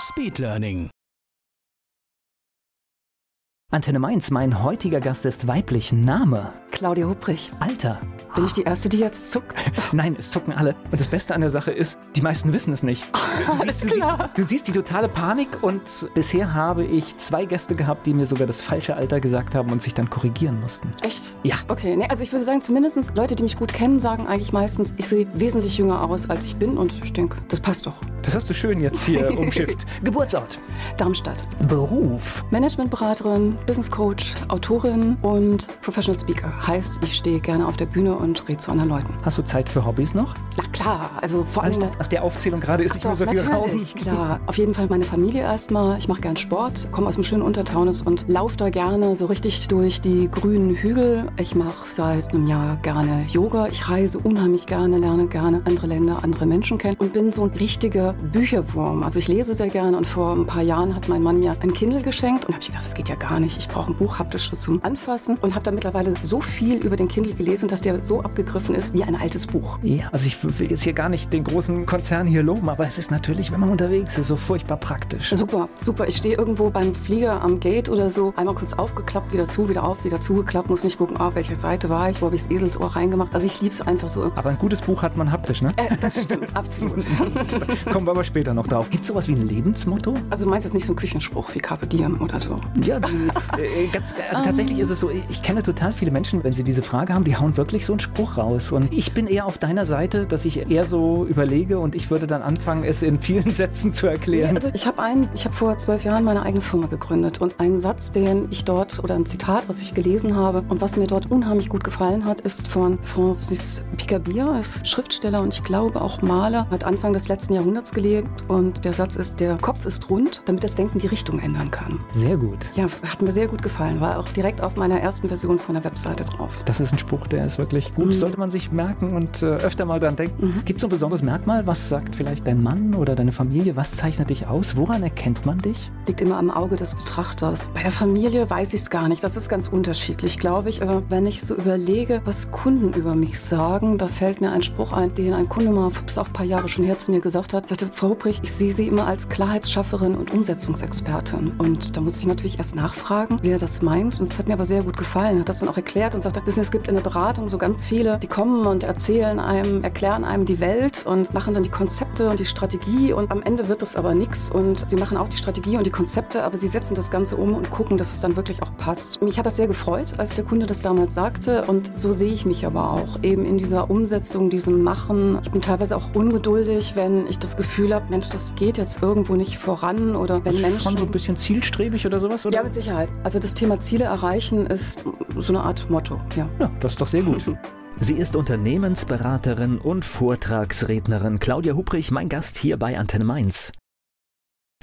Speedlearning. Antenne Mainz, mein heutiger Gast ist weiblich. Name? Claudia Hupprich. Alter? Bin ich die Erste, die jetzt zuckt? Nein, es zucken alle. Und das Beste an der Sache ist, die meisten wissen es nicht. Du, siehst, du, siehst, du siehst die totale Panik und bisher habe ich zwei Gäste gehabt, die mir sogar das falsche Alter gesagt haben und sich dann korrigieren mussten. Echt? Ja. Okay, nee, also ich würde sagen, zumindest Leute, die mich gut kennen, sagen eigentlich meistens, ich sehe wesentlich jünger aus, als ich bin und ich denke, das passt doch. Das hast du schön jetzt hier umschifft. Geburtsort? Darmstadt. Beruf? Managementberaterin, Business Coach, Autorin und Professional Speaker. Heißt, ich stehe gerne auf der Bühne und rede zu anderen Leuten. Hast du Zeit für Hobbys noch? Na klar, also vor allem... Nach der Aufzählung gerade ist nicht mehr so viel. Natürlich, klar. Auf jeden Fall meine Familie erstmal. Ich mache gern Sport, komme aus dem schönen Untertaunus und laufe da gerne so richtig durch die grünen Hügel. Ich mache seit einem Jahr gerne Yoga. Ich reise unheimlich gerne, lerne gerne andere Länder, andere Menschen kennen und bin so ein richtiger Bücherwurm. Also ich lese sehr gerne und vor ein paar Jahren hat mein Mann mir ein Kindle geschenkt und habe ich gedacht, das geht ja gar nicht. Ich brauche ein Buch haptisch zum Anfassen und habe da mittlerweile so viel über den Kindle gelesen, dass der so abgegriffen ist wie ein altes Buch. Ja, also ich will jetzt hier gar nicht den großen Konzern hier loben, aber es ist natürlich, wenn man unterwegs ist, so furchtbar praktisch. Super, super. Ich stehe irgendwo beim Flieger am Gate oder so, einmal kurz aufgeklappt, wieder zu, wieder auf, wieder zugeklappt, muss nicht gucken, auf welcher Seite war ich, wo habe ich das Eselsohr reingemacht. Also ich liebe es einfach so. Aber ein gutes Buch hat man haptisch, ne? Äh, das stimmt, absolut. Kommen wir aber später noch drauf. Gibt es sowas wie ein Lebensmotto? Also du meinst jetzt nicht so ein Küchenspruch wie Carpe Diem oder so? Ja, die, äh, ganz, also tatsächlich ist es so, ich kenne total viele Menschen, wenn sie diese Frage haben, die hauen wirklich so einen Spruch raus. Und ich bin eher auf deiner Seite, dass ich eher so überlege und ich würde dann anfangen, es in vielen Sätzen zu erklären. Also ich habe einen, ich habe vor zwölf Jahren meine eigene Firma gegründet und ein Satz, den ich dort oder ein Zitat, was ich gelesen habe und was mir dort unheimlich gut gefallen hat, ist von Francis Picabia, ist Schriftsteller und ich glaube auch Maler, hat Anfang des letzten Jahrhunderts gelebt und der Satz ist, der Kopf ist rund, damit das Denken die Richtung ändern kann. Sehr gut. Ja, hat mir sehr gut gefallen, war auch direkt auf meiner ersten Version von der Webseite drauf. Das ist ein Spruch, der ist wirklich gut, mhm. sollte man sich merken und äh, öfter mal dran denken. Mhm. Gibt es so ein besonderes Merkmal? Was sagt vielleicht dein Mann oder deine Familie? Was zeichnet dich aus? Woran erkennt man dich? Liegt immer am Auge des Betrachters. Bei der Familie weiß ich es gar nicht. Das ist ganz unterschiedlich, glaube ich. Aber wenn ich so überlege, was Kunden über mich sagen, da fällt mir ein Spruch ein, den ein Kunde mal, das auch ein paar Jahre schon her, zu mir gesagt hat. sagte, Frau Hubrich, ich sehe Sie immer als Klarheitsschafferin und Umsetzungsexpertin. Und da muss ich natürlich erst nachfragen, wer das meint. Und es hat mir aber sehr gut gefallen. Hat das dann auch erklärt und sagte, wissen, es gibt in der Beratung so ganz viele, die kommen und erzählen einem, erklären einem die Welt und machen dann die Konzepte und die Strategie und am Ende wird das aber nichts und sie machen auch die Strategie und die Konzepte, aber sie setzen das Ganze um und gucken, dass es dann wirklich auch passt. Mich hat das sehr gefreut, als der Kunde das damals sagte und so sehe ich mich aber auch eben in dieser Umsetzung, diesem Machen. Ich bin teilweise auch ungeduldig, wenn ich das Gefühl habe, Mensch, das geht jetzt irgendwo nicht voran oder wenn Menschen... Schon so ein bisschen zielstrebig oder sowas? Oder? Ja, mit Sicherheit. Also das Thema Ziele erreichen ist so eine Art Motto, ja. Ja, das ist doch sehr gut. Sie ist Unternehmensberaterin und Vortragsrednerin. Claudia Hubrich, mein Gast hier bei Antenne Mainz.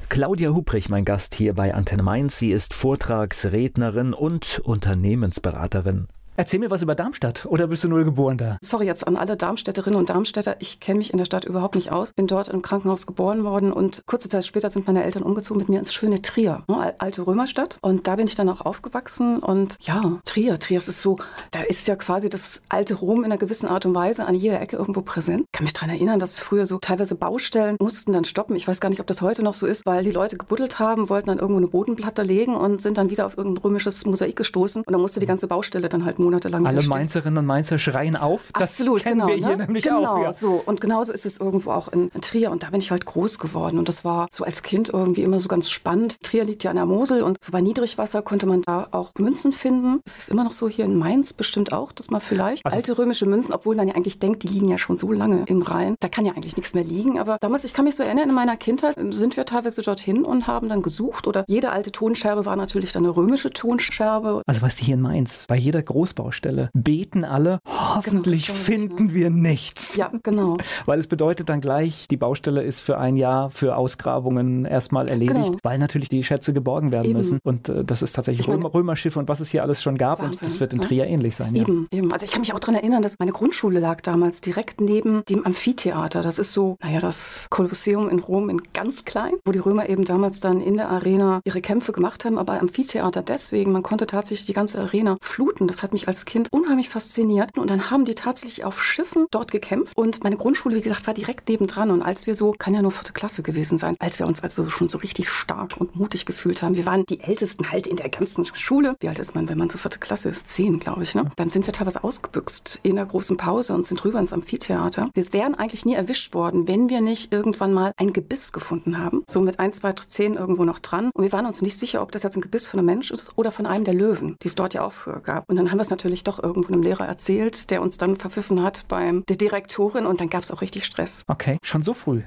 Claudia Hubrich, mein Gast hier bei Antenne Mainz. Sie ist Vortragsrednerin und Unternehmensberaterin. Erzähl mir was über Darmstadt oder bist du nur geboren da? Sorry jetzt an alle Darmstädterinnen und Darmstädter. Ich kenne mich in der Stadt überhaupt nicht aus. Bin dort im Krankenhaus geboren worden und kurze Zeit später sind meine Eltern umgezogen mit mir ins schöne Trier, ne, alte Römerstadt. Und da bin ich dann auch aufgewachsen und ja, Trier, Trier, es ist so, da ist ja quasi das alte Rom in einer gewissen Art und Weise an jeder Ecke irgendwo präsent. Ich kann mich daran erinnern, dass früher so teilweise Baustellen mussten dann stoppen. Ich weiß gar nicht, ob das heute noch so ist, weil die Leute gebuddelt haben, wollten dann irgendwo eine Bodenplatte legen und sind dann wieder auf irgendein römisches Mosaik gestoßen und dann musste die ganze Baustelle dann halt monatelang Alle stehen. Mainzerinnen und Mainzer schreien auf. Das Absolut, kennen genau. wir hier ne? nämlich genau, auch. Ja. so. Und genauso ist es irgendwo auch in, in Trier. Und da bin ich halt groß geworden. Und das war so als Kind irgendwie immer so ganz spannend. Trier liegt ja an der Mosel und so bei Niedrigwasser konnte man da auch Münzen finden. Es ist immer noch so hier in Mainz bestimmt auch, dass man vielleicht Also- alte römische Münzen, obwohl man ja eigentlich denkt, die liegen ja schon so lange im Rhein. Da kann ja eigentlich nichts mehr liegen. Aber damals, ich kann mich so erinnern, in meiner Kindheit sind wir teilweise dorthin und haben dann gesucht. Oder jede alte Tonscherbe war natürlich dann eine römische Tonscherbe. Also weißt du, hier in Mainz, bei jeder Ausbaustelle, beten alle, hoffentlich genau, finden ich, ne? wir nichts. Ja, genau. Weil es bedeutet dann gleich, die Baustelle ist für ein Jahr für Ausgrabungen erstmal erledigt, genau. weil natürlich die Schätze geborgen werden eben. müssen. Und äh, das ist tatsächlich Römer, Römerschiffe und was es hier alles schon gab. Wahnsinn, und das wird in Trier ja? ähnlich sein. Eben, ja. eben. Also ich kann mich auch daran erinnern, dass meine Grundschule lag damals direkt neben dem Amphitheater. Das ist so, naja, das Kolosseum in Rom in ganz klein, wo die Römer eben damals dann in der Arena ihre Kämpfe gemacht haben. Aber Amphitheater deswegen, man konnte tatsächlich die ganze Arena fluten. Das hat mich als Kind unheimlich fasziniert. Und dann haben die tatsächlich auf Schiffen dort gekämpft. Und meine Grundschule, wie gesagt, war direkt nebendran. Und als wir so, kann ja nur vierte Klasse gewesen sein, als wir uns also schon so richtig stark und mutig gefühlt haben. Wir waren die Ältesten halt in der ganzen Schule. Wie alt ist man, wenn man so vierte Klasse ist? Zehn, glaube ich. Ne? Dann sind wir teilweise ausgebüxt in der großen Pause und sind rüber ins Amphitheater. Wir wären eigentlich nie erwischt worden, wenn wir nicht irgendwann mal ein Gebiss gefunden haben. So mit ein, zwei, zehn irgendwo noch dran. Und wir waren uns nicht sicher, ob das jetzt ein Gebiss von einem Mensch ist oder von einem der Löwen, die es dort ja auch früher gab. Und dann haben wir es natürlich doch irgendwo einem Lehrer erzählt, der uns dann verpfiffen hat beim der Direktorin und dann gab es auch richtig Stress. Okay, schon so früh.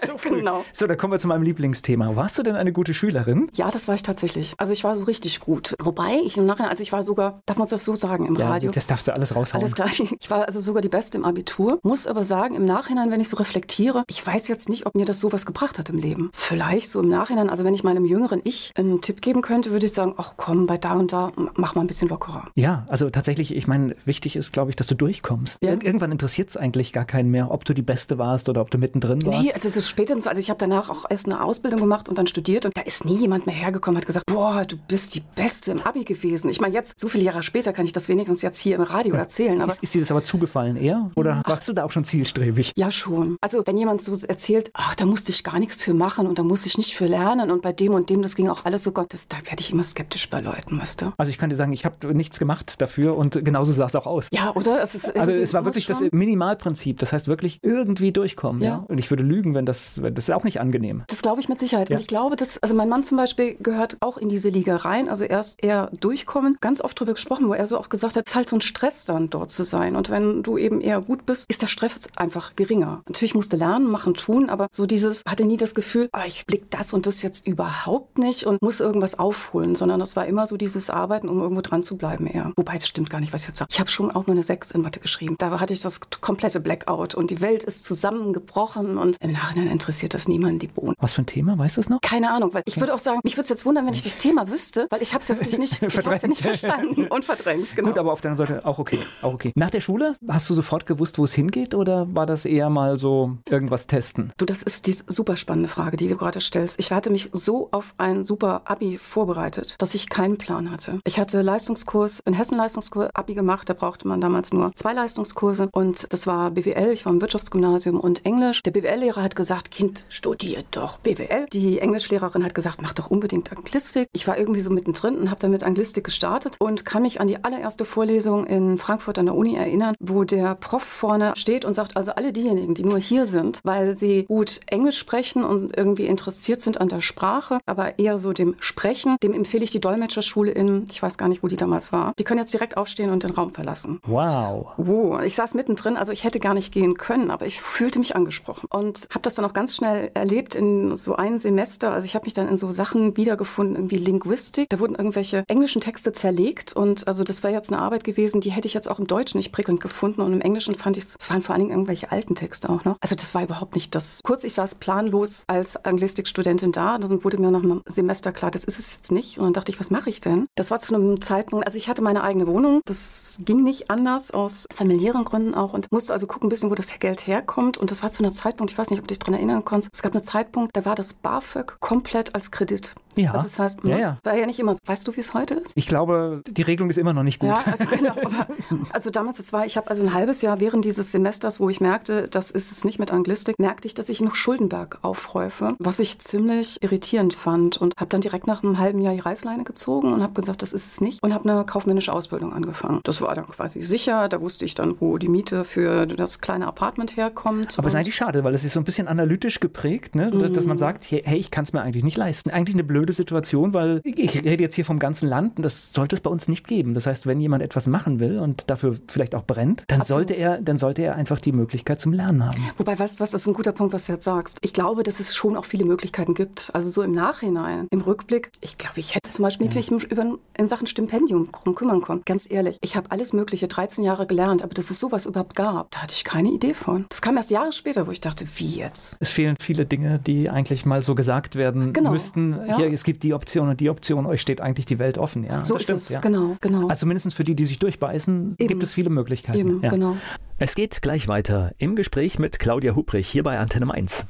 So genau. So, da kommen wir zu meinem Lieblingsthema. Warst du denn eine gute Schülerin? Ja, das war ich tatsächlich. Also ich war so richtig gut. Wobei ich im Nachhinein, also ich war sogar, darf man das so sagen im ja, Radio? Das darfst du alles raushauen. Alles klar. Ich war also sogar die Beste im Abitur. Muss aber sagen, im Nachhinein, wenn ich so reflektiere, ich weiß jetzt nicht, ob mir das sowas gebracht hat im Leben. Vielleicht so im Nachhinein, also wenn ich meinem jüngeren Ich einen Tipp geben könnte, würde ich sagen, ach komm, bei da und da mach mal ein bisschen lockerer. Ja, also tatsächlich, ich meine, wichtig ist, glaube ich, dass du durchkommst. Ja. Irgendwann interessiert es eigentlich gar keinen mehr, ob du die Beste warst oder ob du mittendrin warst. Nee, also so spätestens, also ich habe danach auch erst eine Ausbildung gemacht und dann studiert und da ist nie jemand mehr hergekommen, hat gesagt, boah, du bist die Beste im Abi gewesen. Ich meine, jetzt, so viele Jahre später, kann ich das wenigstens jetzt hier im Radio erzählen. Aber ist, ist dir das aber zugefallen eher? Oder ach, warst du da auch schon zielstrebig? Ja, schon. Also, wenn jemand so erzählt, ach, da musste ich gar nichts für machen und da musste ich nicht für lernen und bei dem und dem, das ging auch alles so Gott, das, da werde ich immer skeptisch bei Leuten, weißt du? Also, ich kann dir sagen, ich habe nichts gemacht dafür und genauso sah es auch aus. Ja, oder? Es also, es war wirklich das Minimalprinzip. Das heißt wirklich irgendwie durchkommen. Ja. ja. Und ich würde lügen, wenn das, wenn das ist auch nicht angenehm. Das glaube ich mit Sicherheit. Ja. Und ich glaube, dass, also mein Mann zum Beispiel gehört auch in diese Liga rein. Also erst eher durchkommen. Ganz oft darüber gesprochen, wo er so auch gesagt hat, es ist halt so ein Stress dann dort zu sein. Und wenn du eben eher gut bist, ist der Stress einfach geringer. Natürlich musste lernen, machen, tun, aber so dieses, hatte nie das Gefühl, oh, ich blick das und das jetzt überhaupt nicht und muss irgendwas aufholen, sondern das war immer so dieses Arbeiten, um irgendwo dran zu bleiben eher. Wobei, es stimmt gar nicht, was ich jetzt sage. Ich habe schon auch mal eine 6 in Mathe geschrieben. Da hatte ich das komplette Blackout und die Welt ist zusammengebrochen und im Nachhinein interessiert das niemanden die Bohnen. Was für ein Thema, weißt du es noch? Keine Ahnung, weil ich würde auch sagen, mich würde es jetzt wundern, wenn ich das Thema wüsste, weil ich habe es ja wirklich nicht, ich ja nicht verstanden und verdrängt. Genau. Gut, aber auf deiner Seite auch okay, auch okay. Nach der Schule hast du sofort gewusst, wo es hingeht oder war das eher mal so irgendwas testen? Du, das ist die super spannende Frage, die du gerade stellst. Ich hatte mich so auf ein super Abi vorbereitet, dass ich keinen Plan hatte. Ich hatte Leistungskurs, in Hessen Leistungskurs Abi gemacht, da brauchte man damals nur zwei Leistungskurse und das war BWL, ich war im Wirtschaftsgymnasium und Englisch. Der BWL-Lehrer hat gesagt, Kind, studiert doch BWL. Die Englischlehrerin hat gesagt, mach doch unbedingt Anglistik. Ich war irgendwie so mittendrin und habe dann mit Anglistik gestartet und kann mich an die allererste Vorlesung in Frankfurt an der Uni erinnern, wo der Prof vorne steht und sagt, also alle diejenigen, die nur hier sind, weil sie gut Englisch sprechen und irgendwie interessiert sind an der Sprache, aber eher so dem Sprechen, dem empfehle ich die Dolmetscherschule in, ich weiß gar nicht, wo die damals war. Die können jetzt direkt aufstehen und den Raum verlassen. Wow. Oh, ich saß mittendrin, also ich hätte gar nicht gehen können, aber ich fühlte mich angesprochen und habe das dann auch ganz schnell erlebt in so einem Semester. Also ich habe mich dann in so Sachen wiedergefunden, irgendwie Linguistik. Da wurden irgendwelche englischen Texte zerlegt und also das wäre jetzt eine Arbeit gewesen, die hätte ich jetzt auch im Deutschen nicht prickelnd gefunden und im Englischen fand ich es, es waren vor allen Dingen irgendwelche alten Texte auch noch. Also das war überhaupt nicht das. Kurz, ich saß planlos als Anglistikstudentin da, dann wurde mir nach einem Semester klar, das ist es jetzt nicht und dann dachte ich, was mache ich denn? Das war zu einem Zeitpunkt, also ich hatte meine eigene Wohnung, das ging nicht anders aus familiären Gründen auch und musste also gucken ein bisschen, wo das Geld herkommt und das war zu einer Zeitpunkt, ich weiß nicht, ob du dich daran erinnern konntest, es gab einen Zeitpunkt, da war das BAföG komplett als Kredit. Ja. Also das heißt, ja, ja. war ja nicht immer so. Weißt du, wie es heute ist? Ich glaube, die Regelung ist immer noch nicht gut. Ja, also genau. Aber, also damals, es war, ich habe also ein halbes Jahr während dieses Semesters, wo ich merkte, das ist es nicht mit Anglistik, merkte ich, dass ich noch Schuldenberg aufhäufe, was ich ziemlich irritierend fand und habe dann direkt nach einem halben Jahr die Reißleine gezogen und habe gesagt, das ist es nicht und habe eine kaufmännische Ausbildung angefangen. Das war dann quasi sicher, da wusste ich dann, wo die Miete für das kleine Apartment herkommt. Aber es ist eigentlich schade, weil es ist so ein bisschen analog analytisch geprägt, ne? dass, dass man sagt, hey, ich kann es mir eigentlich nicht leisten. Eigentlich eine blöde Situation, weil ich rede jetzt hier vom ganzen Land und das sollte es bei uns nicht geben. Das heißt, wenn jemand etwas machen will und dafür vielleicht auch brennt, dann sollte er, dann sollte er einfach die Möglichkeit zum Lernen haben. Wobei, weißt du was, das ist ein guter Punkt, was du jetzt sagst. Ich glaube, dass es schon auch viele Möglichkeiten gibt. Also so im Nachhinein, im Rückblick. Ich glaube, ich hätte zum Beispiel mich über, in Sachen Stipendium drum kümmern können. Ganz ehrlich, ich habe alles Mögliche 13 Jahre gelernt, aber dass es sowas überhaupt gab, da hatte ich keine Idee von. Das kam erst Jahre später, wo ich dachte, wie jetzt? Es fehlen viele Dinge, die eigentlich mal so gesagt werden Genau, müssten. ja. Hier, es gibt die Option und die Option, euch steht eigentlich die Welt offen. Ja, so das ist stimmt, es, ja. genau, genau. Also mindestens für die, die sich durchbeißen, Eben. gibt es viele Möglichkeiten. Eben, ja. genau. Es geht gleich weiter im Gespräch mit Claudia Hubrich hier bei Antenne Mainz.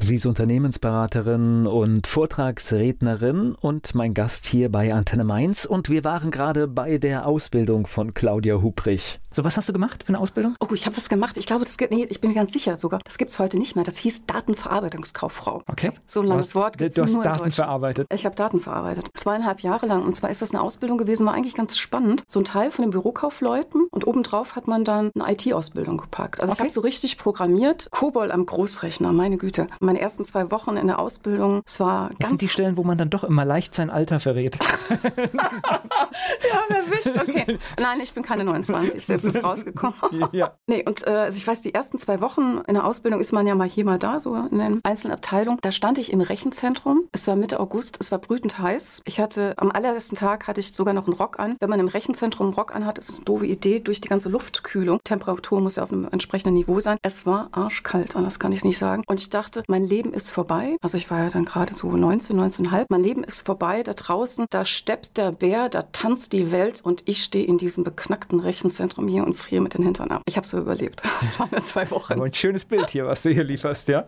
Sie ist Unternehmensberaterin und Vortragsrednerin und mein Gast hier bei Antenne Mainz. Und wir waren gerade bei der Ausbildung von Claudia Hubrich. So, was hast du gemacht für eine Ausbildung? Oh, ich habe was gemacht. Ich glaube, das geht, nee, ich bin mir ganz sicher sogar. Das gibt es heute nicht mehr. Das hieß Datenverarbeitungskauffrau. Okay. So ein Du langes hast- Wort Du hast nur Daten verarbeitet. Ich habe Daten verarbeitet. Zweieinhalb Jahre lang. Und zwar ist das eine Ausbildung gewesen, war eigentlich ganz spannend. So ein Teil von den Bürokaufleuten und obendrauf hat man dann eine IT-Ausbildung gepackt. Also ich Okay. habe so richtig programmiert. Kobol am Großrechner, meine Güte. Meine ersten zwei Wochen in der Ausbildung, es war Das ganz sind die Stellen, wo man dann doch immer leicht sein Alter verrät. ja, erwischt. Okay. Nein, ich bin keine 29, jetzt ist rausgekommen. ja. Nee, und äh, also ich weiß, die ersten zwei Wochen in der Ausbildung ist man ja mal hier, mal da, so in den einzelnen Abteilungen. Da stand ich im Rechenzentrum. Es war Mitte August, es war brütend heiß. Ich hatte, am allerersten Tag hatte ich sogar noch einen Rock an. Wenn man im Rechenzentrum einen Rock anhat, ist es eine doofe Idee durch die ganze Luftkühlung. Temperatur muss ja auf einem entsprechenden Niveau sein. Es war arschkalt, anders kann ich es nicht sagen. Und ich dachte, mein Leben ist vorbei. Also ich war ja dann gerade so 19, 19,5. Mein Leben ist vorbei. Da draußen, da steppt der Bär, da tanzt die Welt und ich stehe in diesem beknackten Rechenzentrum hier und friere mit den Hintern ab. Ich habe so überlebt. Das waren nur zwei Wochen. Aber ein schönes Bild hier, was du hier lieferst, ja.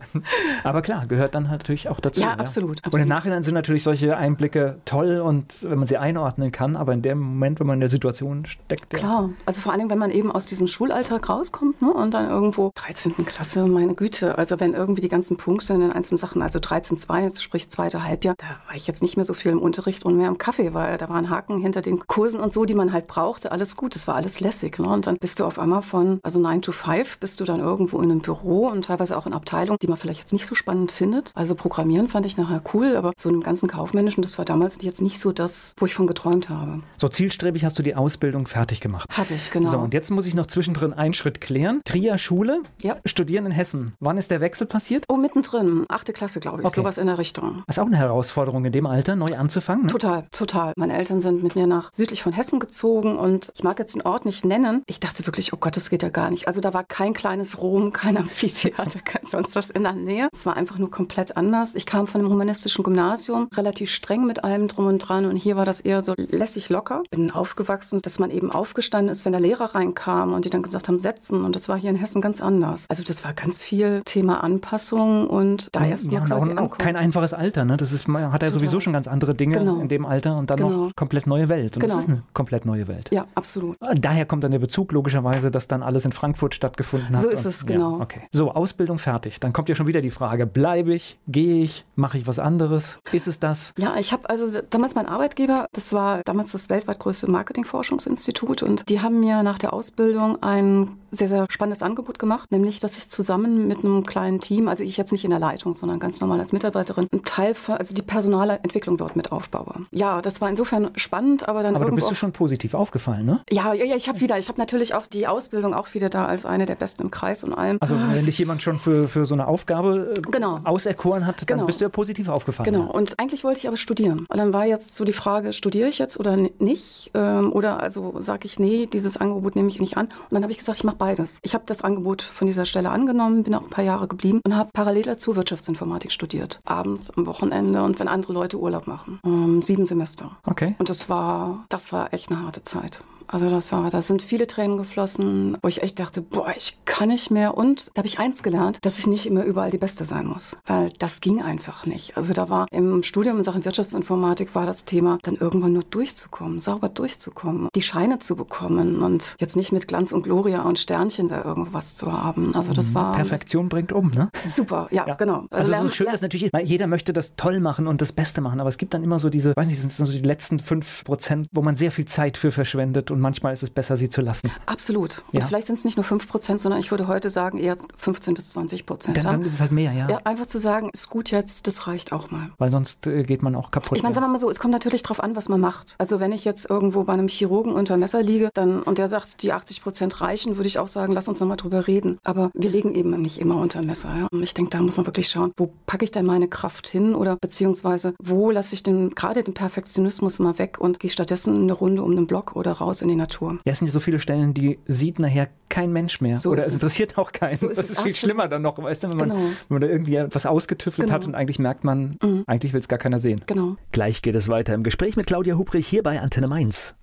Aber klar, gehört dann halt natürlich auch dazu. Ja, absolut, Und im absolut. Nachhinein sind natürlich solche Einblicke toll und wenn man sie einordnen kann, aber in dem Moment, wenn man in der Situation steckt, ja. Klar, also vor allem, wenn man eben aus diesem Schulalltag rauskommt ne, und dann irgendwo 13. Klasse, meine Güte, also wenn irgendwie die ganzen Punkte in den einzelnen Sachen, also 13.2, sprich zweite Halbjahr, da war ich jetzt nicht mehr so viel im Unterricht und mehr im Kaffee, weil da waren Haken hinter den Kursen und so, die man halt brauchte, alles gut, das war alles lässig. Ne? Und dann bist du auf einmal von, also 9 to 5, bist du dann irgendwo in einem Büro und teilweise auch in Abteilungen, die man vielleicht jetzt nicht so spannend findet. Also Programmieren fand ich nachher cool, aber so einem ganzen Kaufmännischen, das war damals jetzt nicht so das, wo ich von geträumt habe. So zielstrebig hast du die Ausbildung fertig gemacht. Habe ich, genau. So, und jetzt muss ich noch zwischendrin einen Schritt klären. Trier Schule, Ja. studieren in Hessen. Wann ist der Wechsel passiert? Oh, mittendrin, achte Klasse, glaube ich, Okay. sowas in der Richtung. Das ist auch eine Herausforderung in dem Alter, neu anzufangen. Ne? Total, total. Meine Eltern sind mit mir nach südlich von Hessen gezogen und ich mag jetzt den Ort nicht nennen. Ich dachte wirklich, oh Gott, das geht ja gar nicht. Also da war kein kleines Rom, kein Amphitheater, kein sonst was in der Nähe. Es war einfach nur komplett anders. Ich kam von einem humanistischen Gymnasium, relativ streng mit allem drum und dran und hier war das eher so lässig locker. Bin aufgewachsen, dass man eben aufgestanden ist, wenn der Lehrer reinkam und die dann gesagt haben, setzen und das war hier in Hessen ganz anders. Also das war ganz viel Thema Anpassung und da erst mal Ja, und quasi auch, ankommen. kein einfaches Alter. Ne? Das ist, man hat ja Total. sowieso schon ganz andere Dinge Genau. in dem Alter und dann Genau. noch komplett neue Welt. Und das Genau. ist eine komplett neue Welt. Ja, absolut. Daher kommt dann der Bezug logischerweise, dass dann alles in Frankfurt stattgefunden hat. So ist Und- es, genau. Ja, okay. So, Ausbildung fertig. Dann kommt ja schon wieder die Frage, bleibe ich, gehe ich, mache ich was anderes? Ist es das? Ja, ich habe also damals mein Arbeitgeber, das war damals das weltweit größte Marketingforschungsinstitut und die haben mir nach der Ausbildung ein sehr, sehr spannendes Angebot gemacht, nämlich, dass ich zusammen mit einem kleinen Team, also ich jetzt nicht in der Leitung, sondern ganz normal als Mitarbeiterin, einen Teil, von, also die personale Entwicklung dort mit aufbaue. Ja, das war insofern spannend, aber dann Aber du irgendwo bist du schon positiv aufgefallen, ne? ja, ja, ja, ich habe wieder, ich habe natürlich auch die Ausbildung auch wieder da als eine der besten im Kreis und allem. Also wenn dich jemand schon für, für so eine Aufgabe äh, Genau. auserkoren hat, dann Genau. bist du ja positiv aufgefallen. Genau, und eigentlich wollte ich aber studieren. Und dann war jetzt so die Frage, studiere ich jetzt oder nicht? Ähm, oder also sage ich, nee, dieses Angebot nehme ich nicht an. Und dann habe ich gesagt, ich mache beides. Ich habe das Angebot von dieser Stelle angenommen, bin auch ein paar Jahre geblieben und habe parallel dazu Wirtschaftsinformatik studiert. Abends, am Wochenende und wenn andere Leute Urlaub machen. Ähm, sieben Semester. Okay. Und das war, das war echt eine harte Zeit. Also das war, da sind viele Tränen geflossen, wo ich echt dachte, boah, ich kann nicht mehr. Und da habe ich eins gelernt, dass ich nicht immer überall die Beste sein muss. Weil das ging einfach nicht. Also da war im Studium in Sachen Wirtschaftsinformatik war das Thema, dann irgendwann nur durchzukommen, sauber durchzukommen, die Scheine zu bekommen und jetzt nicht mit Glanz und Gloria und Sternchen da irgendwas zu haben. Also das war Perfektion bringt um, ne? super, ja, Ja. genau. Also Lern- so schön ist natürlich, weil jeder möchte das toll machen und das Beste machen, aber es gibt dann immer so diese, weiß nicht, sind so die letzten fünf Prozent, wo man sehr viel Zeit für verschwendet und manchmal ist es besser, sie zu lassen. Absolut. Und Ja. vielleicht sind es nicht nur 5 Prozent, sondern ich würde heute sagen eher 15 bis 20 Prozent. Dann, dann ist es halt mehr, ja. Ja, einfach zu sagen, ist gut jetzt, das reicht auch mal. Weil sonst äh, geht man auch kaputt. Ich meine, ja. sagen wir mal so, es kommt natürlich drauf an, was man macht. Also wenn ich jetzt irgendwo bei einem Chirurgen unter Messer liege dann, und der sagt, die 80 Prozent reichen, würde ich auch sagen, lass uns nochmal drüber reden. Aber wir legen eben nicht immer unter Messer. Ja? Und ich denke, da muss man wirklich schauen, wo packe ich denn meine Kraft hin oder beziehungsweise wo lasse ich den, gerade den Perfektionismus mal weg und gehe stattdessen eine Runde um den Block oder raus in die Natur. Ja, es sind ja so viele Stellen, die sieht nachher kein Mensch mehr. So Oder es es. interessiert auch keinen. So ist das es, ist viel absolut. schlimmer dann noch, weißt du, wenn man, Genau. wenn man da irgendwie was ausgetüffelt hat Genau. und eigentlich merkt man, Mhm. eigentlich will es gar keiner sehen. Genau. Gleich geht es weiter im Gespräch mit Claudia Hubrich hier bei Antenne Mainz.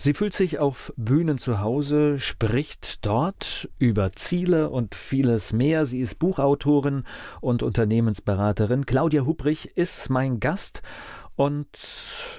Sie fühlt sich auf Bühnen zu Hause, spricht dort über Ziele und vieles mehr. Sie ist Buchautorin und Unternehmensberaterin. Claudia Hubrich ist mein Gast und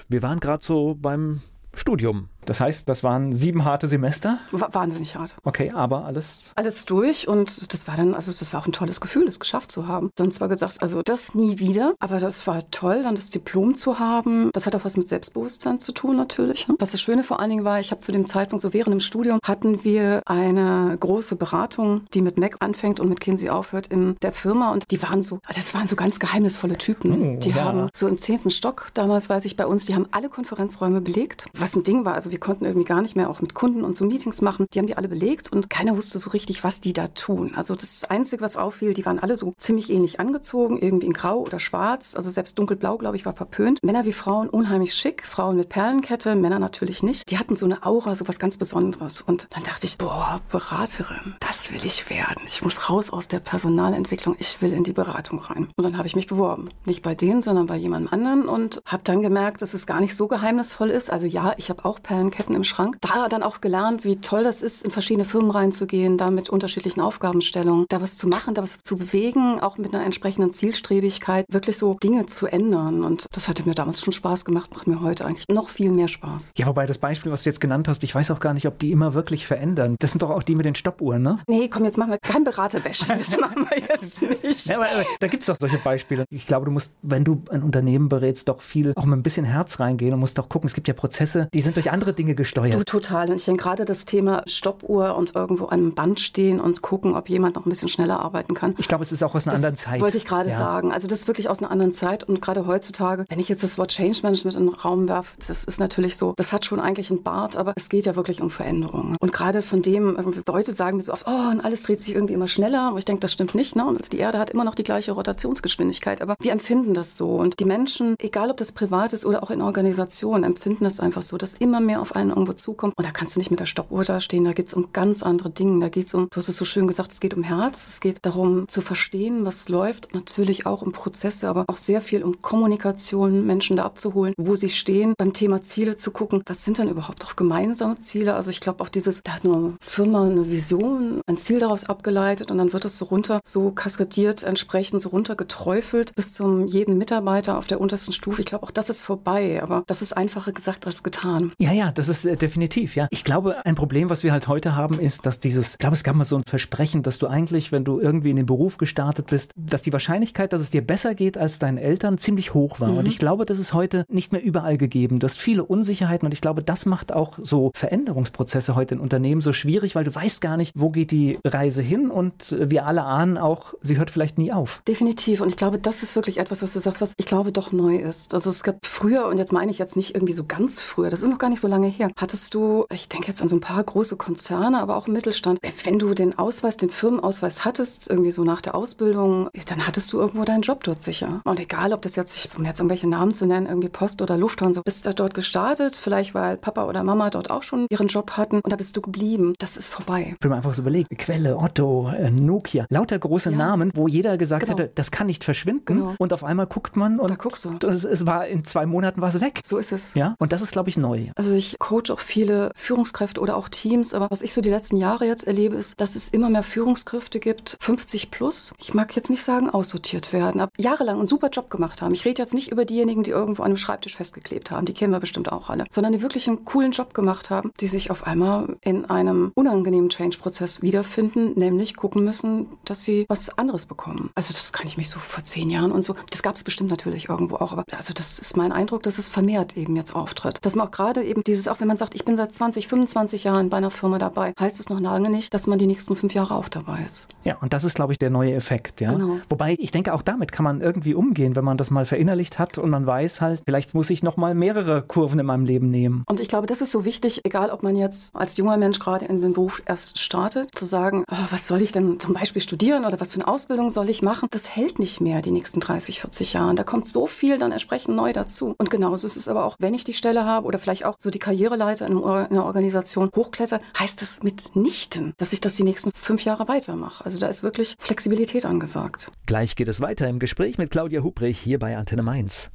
wir waren gerade so beim Studium. Das heißt, das waren sieben harte Semester. War wahnsinnig hart. Okay, aber alles. alles durch und das war dann, also das war auch ein tolles Gefühl, es geschafft zu haben. Dann zwar gesagt, also das nie wieder, aber das war toll, dann das Diplom zu haben. Das hat auch was mit Selbstbewusstsein zu tun natürlich. ne? Was das Schöne vor allen Dingen war, ich habe zu dem Zeitpunkt, so während dem Studium, hatten wir eine große Beratung, die mit Mac anfängt und mit Kinsey aufhört in der Firma und die waren so, das waren so ganz geheimnisvolle Typen. Oh, die ja. haben so im zehnten Stock, damals weiß ich bei uns, die haben alle Konferenzräume belegt, was ein Ding war. Also wir konnten irgendwie gar nicht mehr auch mit Kunden und so Meetings machen. Die haben die alle belegt und keiner wusste so richtig, was die da tun. Also das Einzige, was auffiel, die waren alle so ziemlich ähnlich angezogen, irgendwie in grau oder schwarz. Also selbst dunkelblau, glaube ich, war verpönt. Männer wie Frauen unheimlich schick, Frauen mit Perlenkette, Männer natürlich nicht. Die hatten so eine Aura, so was ganz Besonderes. Und dann dachte ich, boah, Beraterin, das will ich werden. Ich muss raus aus der Personalentwicklung, ich will in die Beratung rein. Und dann habe ich mich beworben. Nicht bei denen, sondern bei jemandem anderen und habe dann gemerkt, dass es gar nicht so geheimnisvoll ist. Also ja, ich habe auch Perlenketten im Schrank. Da dann auch gelernt, wie toll das ist, in verschiedene Firmen reinzugehen, da mit unterschiedlichen Aufgabenstellungen, da was zu machen, da was zu bewegen, auch mit einer entsprechenden Zielstrebigkeit, wirklich so Dinge zu ändern. Und das hatte mir damals schon Spaß gemacht, macht mir heute eigentlich noch viel mehr Spaß. Ja, wobei das Beispiel, was du jetzt genannt hast, ich weiß auch gar nicht, ob die immer wirklich verändern. Das sind doch auch die mit den Stoppuhren, ne? Nee, komm, jetzt machen wir kein Beraterbashing. Das machen wir jetzt nicht. Ja, aber, aber da gibt es doch solche Beispiele. Ich glaube, du musst, wenn du ein Unternehmen berätst, doch viel auch mit ein bisschen Herz reingehen und musst doch gucken. Es gibt ja Prozesse, die sind durch andere Dinge gesteuert. Du, total. Und ich denke gerade das Thema Stoppuhr und irgendwo an einem Band stehen und gucken, ob jemand noch ein bisschen schneller arbeiten kann. ich glaube, es ist auch aus einer Das anderen Zeit. wollte ich gerade Ja. sagen. Also das ist wirklich aus einer anderen Zeit und gerade heutzutage, wenn ich jetzt das Wort Change Management in den Raum werfe, das ist natürlich so, das hat schon eigentlich einen Bart, aber es geht ja wirklich um Veränderungen. Und gerade von dem, irgendwie Leute sagen mir so oft, oh, und alles dreht sich irgendwie immer schneller. Aber ich denke, das stimmt nicht. Ne? Und die Erde hat immer noch die gleiche Rotationsgeschwindigkeit. Aber wir empfinden das so. Und die Menschen, egal ob das privat ist oder auch in Organisationen, empfinden das einfach so, dass immer mehr auf einen irgendwo zukommt. Und da kannst du nicht mit der Stoppuhr da stehen. Da geht es um ganz andere Dinge. Da geht es um, du hast es so schön gesagt, es geht um Herz. Es geht darum zu verstehen, was läuft. Natürlich auch um Prozesse, aber auch sehr viel um Kommunikation, Menschen da abzuholen, wo sie stehen. Beim Thema Ziele zu gucken, was sind denn überhaupt auch gemeinsame Ziele? Also ich glaube auch dieses, da hat eine Firma eine Vision, ein Ziel daraus abgeleitet und dann wird es so runter, so kaskadiert entsprechend, so runter geträufelt bis zum jeden Mitarbeiter auf der untersten Stufe. Ich glaube auch das ist vorbei, aber das ist einfacher gesagt als getan. Ja, ja, das ist äh, definitiv, ja. Ich glaube, ein Problem, was wir halt heute haben, ist, dass dieses, ich glaube, es gab mal so ein Versprechen, dass du eigentlich, wenn du irgendwie in den Beruf gestartet bist, dass die Wahrscheinlichkeit, dass es dir besser geht als deinen Eltern, ziemlich hoch war. Und ich glaube, das ist heute nicht mehr überall gegeben. Du hast viele Unsicherheiten und ich glaube, das macht auch so Veränderungsprozesse heute in Unternehmen so schwierig, weil du weißt gar nicht, wo geht die Reise hin und äh, wir alle ahnen auch, sie hört vielleicht nie auf. Definitiv. Und ich glaube, das ist wirklich etwas, was du sagst, was ich glaube doch neu ist. Also es gab früher, und jetzt meine ich jetzt nicht irgendwie so ganz früher, das ist noch gar nicht so lange her, hattest du, ich denke jetzt an so ein paar große Konzerne, aber auch im Mittelstand, wenn du den Ausweis, den Firmenausweis hattest, irgendwie so nach der Ausbildung, dann hattest du irgendwo deinen Job dort sicher. Und egal, ob das jetzt, um jetzt irgendwelche Namen zu nennen, irgendwie Post oder Lufthansa, bist du dort gestartet, vielleicht weil Papa oder Mama dort auch schon ihren Job hatten und da bist du geblieben. Das ist vorbei. Wenn man einfach so überlegt, Quelle, Otto, äh, Nokia, lauter große Ja. Namen, wo jeder gesagt Genau. hätte, das kann nicht verschwinden. Genau. Und auf einmal guckt man und, Da guckst du. es, es war in zwei Monaten war es weg. So ist es. Ja, und das ist, glaube ich, neu. Also ich coach auch viele Führungskräfte oder auch Teams. Aber was ich so die letzten Jahre jetzt erlebe, ist, dass es immer mehr Führungskräfte gibt, 50 plus. Ich mag jetzt nicht sagen, aussortiert werden, aber jahrelang einen super Job gemacht haben. Ich rede jetzt nicht über diejenigen, die irgendwo an einem Schreibtisch festgeklebt haben. Die kennen wir bestimmt auch alle. Sondern die wirklich einen coolen Job gemacht haben, die sich auf einmal in einem unangenehmen Change-Prozess wiederfinden, nämlich gucken müssen, dass sie was anderes bekommen. Also das kann ich mich so vor zehn Jahren und so. Das gab es bestimmt natürlich irgendwo auch. Aber also das ist mein Eindruck, dass es vermehrt eben jetzt auftritt. Dass man auch gerade eben dieses, auch wenn man sagt, ich bin seit 20, 25 Jahren bei einer Firma dabei, heißt es noch lange nicht, dass man die nächsten fünf Jahre auch dabei ist. Ja, und das ist, glaube ich, der neue Effekt. Ja? Genau. Wobei ich denke, auch damit kann man irgendwie umgehen, wenn man das mal verinnerlicht hat und man weiß halt, vielleicht muss ich noch mal mehrere Kurven in meinem Leben nehmen. Und ich glaube, das ist so wichtig, egal ob man jetzt als junger Mensch gerade in den Beruf erst startet, zu sagen, oh, was soll ich denn zum Beispiel studieren oder was für eine Ausbildung soll ich machen? Das hält nicht mehr die nächsten 30, 40 Jahre. Da kommt so viel dann entsprechend neu dazu. Und genauso ist es aber auch, wenn ich die Stelle habe oder vielleicht auch so die Karriereleiter in einer Organisation hochkletter, heißt das mitnichten, dass ich das die nächsten fünf Jahre weitermache. Also da ist wirklich Flexibilität angesagt. Gleich geht es weiter im Gespräch mit Claudia Hubrich hier bei Antenne Mainz.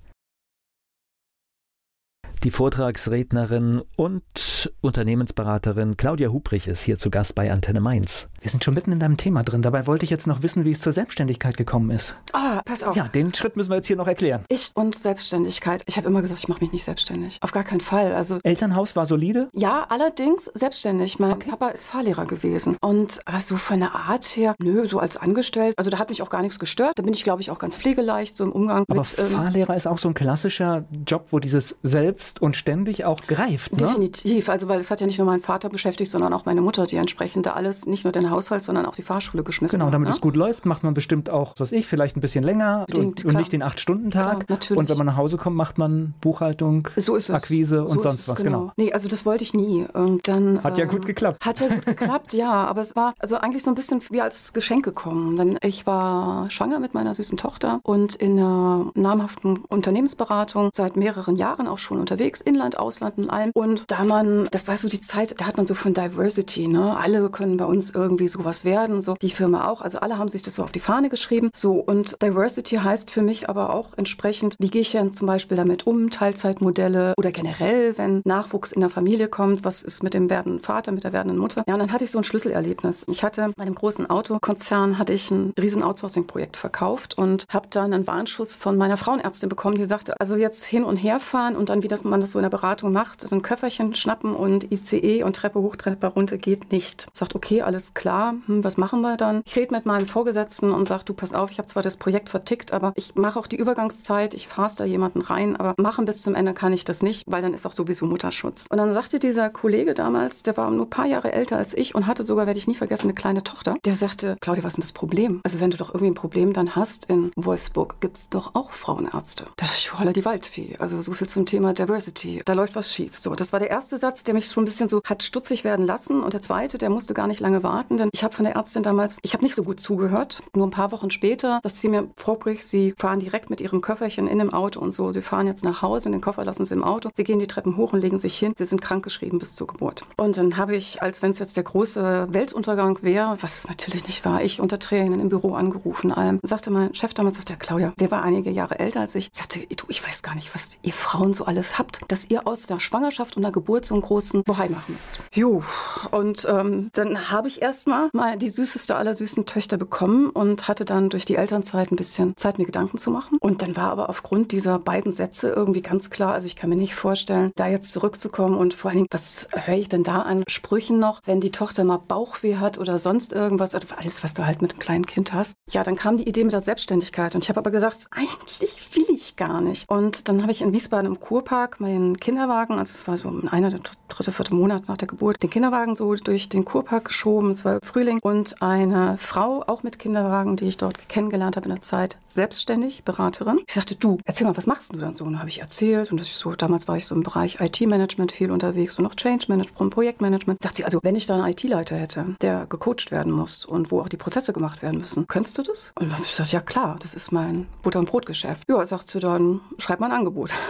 Die Vortragsrednerin und Unternehmensberaterin Claudia Hubrich ist hier zu Gast bei Antenne Mainz. Wir sind schon mitten in deinem Thema drin. Dabei wollte ich jetzt noch wissen, wie es zur Selbstständigkeit gekommen ist. Ah, pass auf. Ja, den Schritt müssen wir jetzt hier noch erklären. Ich und Selbstständigkeit. Ich habe immer gesagt, ich mache mich nicht selbstständig. Auf gar keinen Fall. Also Elternhaus war solide? Ja, allerdings selbstständig. Mein okay. Papa ist Fahrlehrer gewesen. Und aber so von der Art her, nö, so als angestellt. Also da hat mich auch gar nichts gestört. Da bin ich, glaube ich, auch ganz pflegeleicht, so im Umgang aber mit. Ähm, Fahrlehrer ähm, ist auch so ein klassischer Job, wo dieses Selbst und ständig auch greift. Ne? Definitiv. Also weil es hat ja nicht nur meinen Vater beschäftigt, sondern auch meine Mutter, die entsprechend da alles, nicht nur den Haushalt, sondern auch die Fahrschule geschmissen Genau, damit ne? es gut läuft, macht man bestimmt auch, was ich, vielleicht ein bisschen länger Bedingt, und, und, nicht den Acht-Stunden-Tag. natürlich. Und wenn man nach Hause kommt, macht man Buchhaltung, so Akquise und so sonst was. Genau. genau. Nee, also das wollte ich nie. Und dann, hat ja gut geklappt. Hat ja gut geklappt, ja. Aber es war also eigentlich so ein bisschen wie als Geschenk gekommen. Denn ich war schwanger mit meiner süßen Tochter und in einer namhaften Unternehmensberatung seit mehreren Jahren auch schon unterwegs, Inland, Ausland und allem. Und da man, das war so die Zeit, da hat man so von Diversity, ne? Alle können bei uns irgendwie sowas werden, so die Firma auch. Also alle haben sich das so auf die Fahne geschrieben. So und Diversity heißt für mich aber auch entsprechend, wie gehe ich denn zum Beispiel damit um, Teilzeitmodelle oder generell, wenn Nachwuchs in der Familie kommt, was ist mit dem werdenden Vater, mit der werdenden Mutter? Ja, und dann hatte ich so ein Schlüsselerlebnis. Ich hatte bei einem großen Autokonzern hatte ich ein riesen Outsourcing-Projekt verkauft und habe dann einen Warnschuss von meiner Frauenärztin bekommen, die sagte, also jetzt hin und her fahren und dann, wie man das so in der Beratung macht, ein Köfferchen schnappen und ICE und Treppe hoch, Treppe runter geht nicht. Sagt, okay, alles klar, hm, was machen wir dann? Ich rede mit meinem Vorgesetzten und sage, du pass auf, ich habe zwar das Projekt vertickt, aber ich mache auch die Übergangszeit, ich fahre da jemanden rein, aber machen bis zum Ende kann ich das nicht, weil dann ist auch sowieso Mutterschutz. Und dann sagte dieser Kollege damals, der war nur ein paar Jahre älter als ich und hatte sogar, werde ich nie vergessen, eine kleine Tochter, der sagte, Claudia, was ist denn das Problem? Also wenn du doch irgendwie ein Problem dann hast, in Wolfsburg gibt es doch auch Frauenärzte. Das ist holla die Waldfee. Also so viel zum Thema Diversity. Da läuft was schief. So, das war der erste Satz, der mich schon ein bisschen so hat stutzig werden lassen. Und der zweite, der musste gar nicht lange warten, denn ich habe von der Ärztin damals, ich habe nicht so gut zugehört. Nur ein paar Wochen später, dass sie mir, Brich, Sie fahren direkt mit Ihrem Köfferchen in dem Auto und so. Sie fahren jetzt nach Hause, den Koffer lassen Sie im Auto. Sie gehen die Treppen hoch und legen sich hin. Sie sind krankgeschrieben bis zur Geburt. Und dann habe ich, als wenn es jetzt der große Weltuntergang wäre, was es natürlich nicht war, ich unter Tränen im Büro angerufen, allem. Sagte mein Chef damals, sagte, Claudia, der war einige Jahre älter als ich, sagte, du, ich weiß gar nicht, was ihr Frauen so alles habt, dass ihr aus der Schwangerschaft und der Geburt so einen großen Bohai machen müsst. Jo, und ähm, dann habe ich erstmal mal die süßeste aller süßen Töchter bekommen und hatte dann durch die Elternzeit ein bisschen Zeit, mir Gedanken zu machen. Und dann war aber aufgrund dieser beiden Sätze irgendwie ganz klar, also ich kann mir nicht vorstellen, da jetzt zurückzukommen und vor allen Dingen, was höre ich denn da an Sprüchen noch, wenn die Tochter mal Bauchweh hat oder sonst irgendwas, also alles, was du halt mit einem kleinen Kind hast. Ja, dann kam die Idee mit der Selbstständigkeit und ich habe aber gesagt, eigentlich will ich gar nicht. Und dann habe ich in Wiesbaden im Kurpark meinen Kinderwagen, also es war so einer der dritte, vierte Monat nach der Geburt, den Kinderwagen so durch den Kurpark geschoben, es war Frühling und eine Frau, auch mit Kinderwagen, die ich dort kennengelernt habe in der Zeit, selbstständig, Beraterin. Ich sagte, du, erzähl mal, was machst du dann so? Und dann habe ich erzählt und das ich so, damals war ich so im Bereich IT-Management viel unterwegs und auch Change Management, Projektmanagement. Sagt sie, also wenn ich da einen IT-Leiter hätte, der gecoacht werden muss und wo auch die Prozesse gemacht werden müssen, könntest du das? Und dann habe ich gesagt, ja klar, das ist mein Butter- und Brotgeschäft. Ja, sagt sie dann, schreib mal ein Angebot.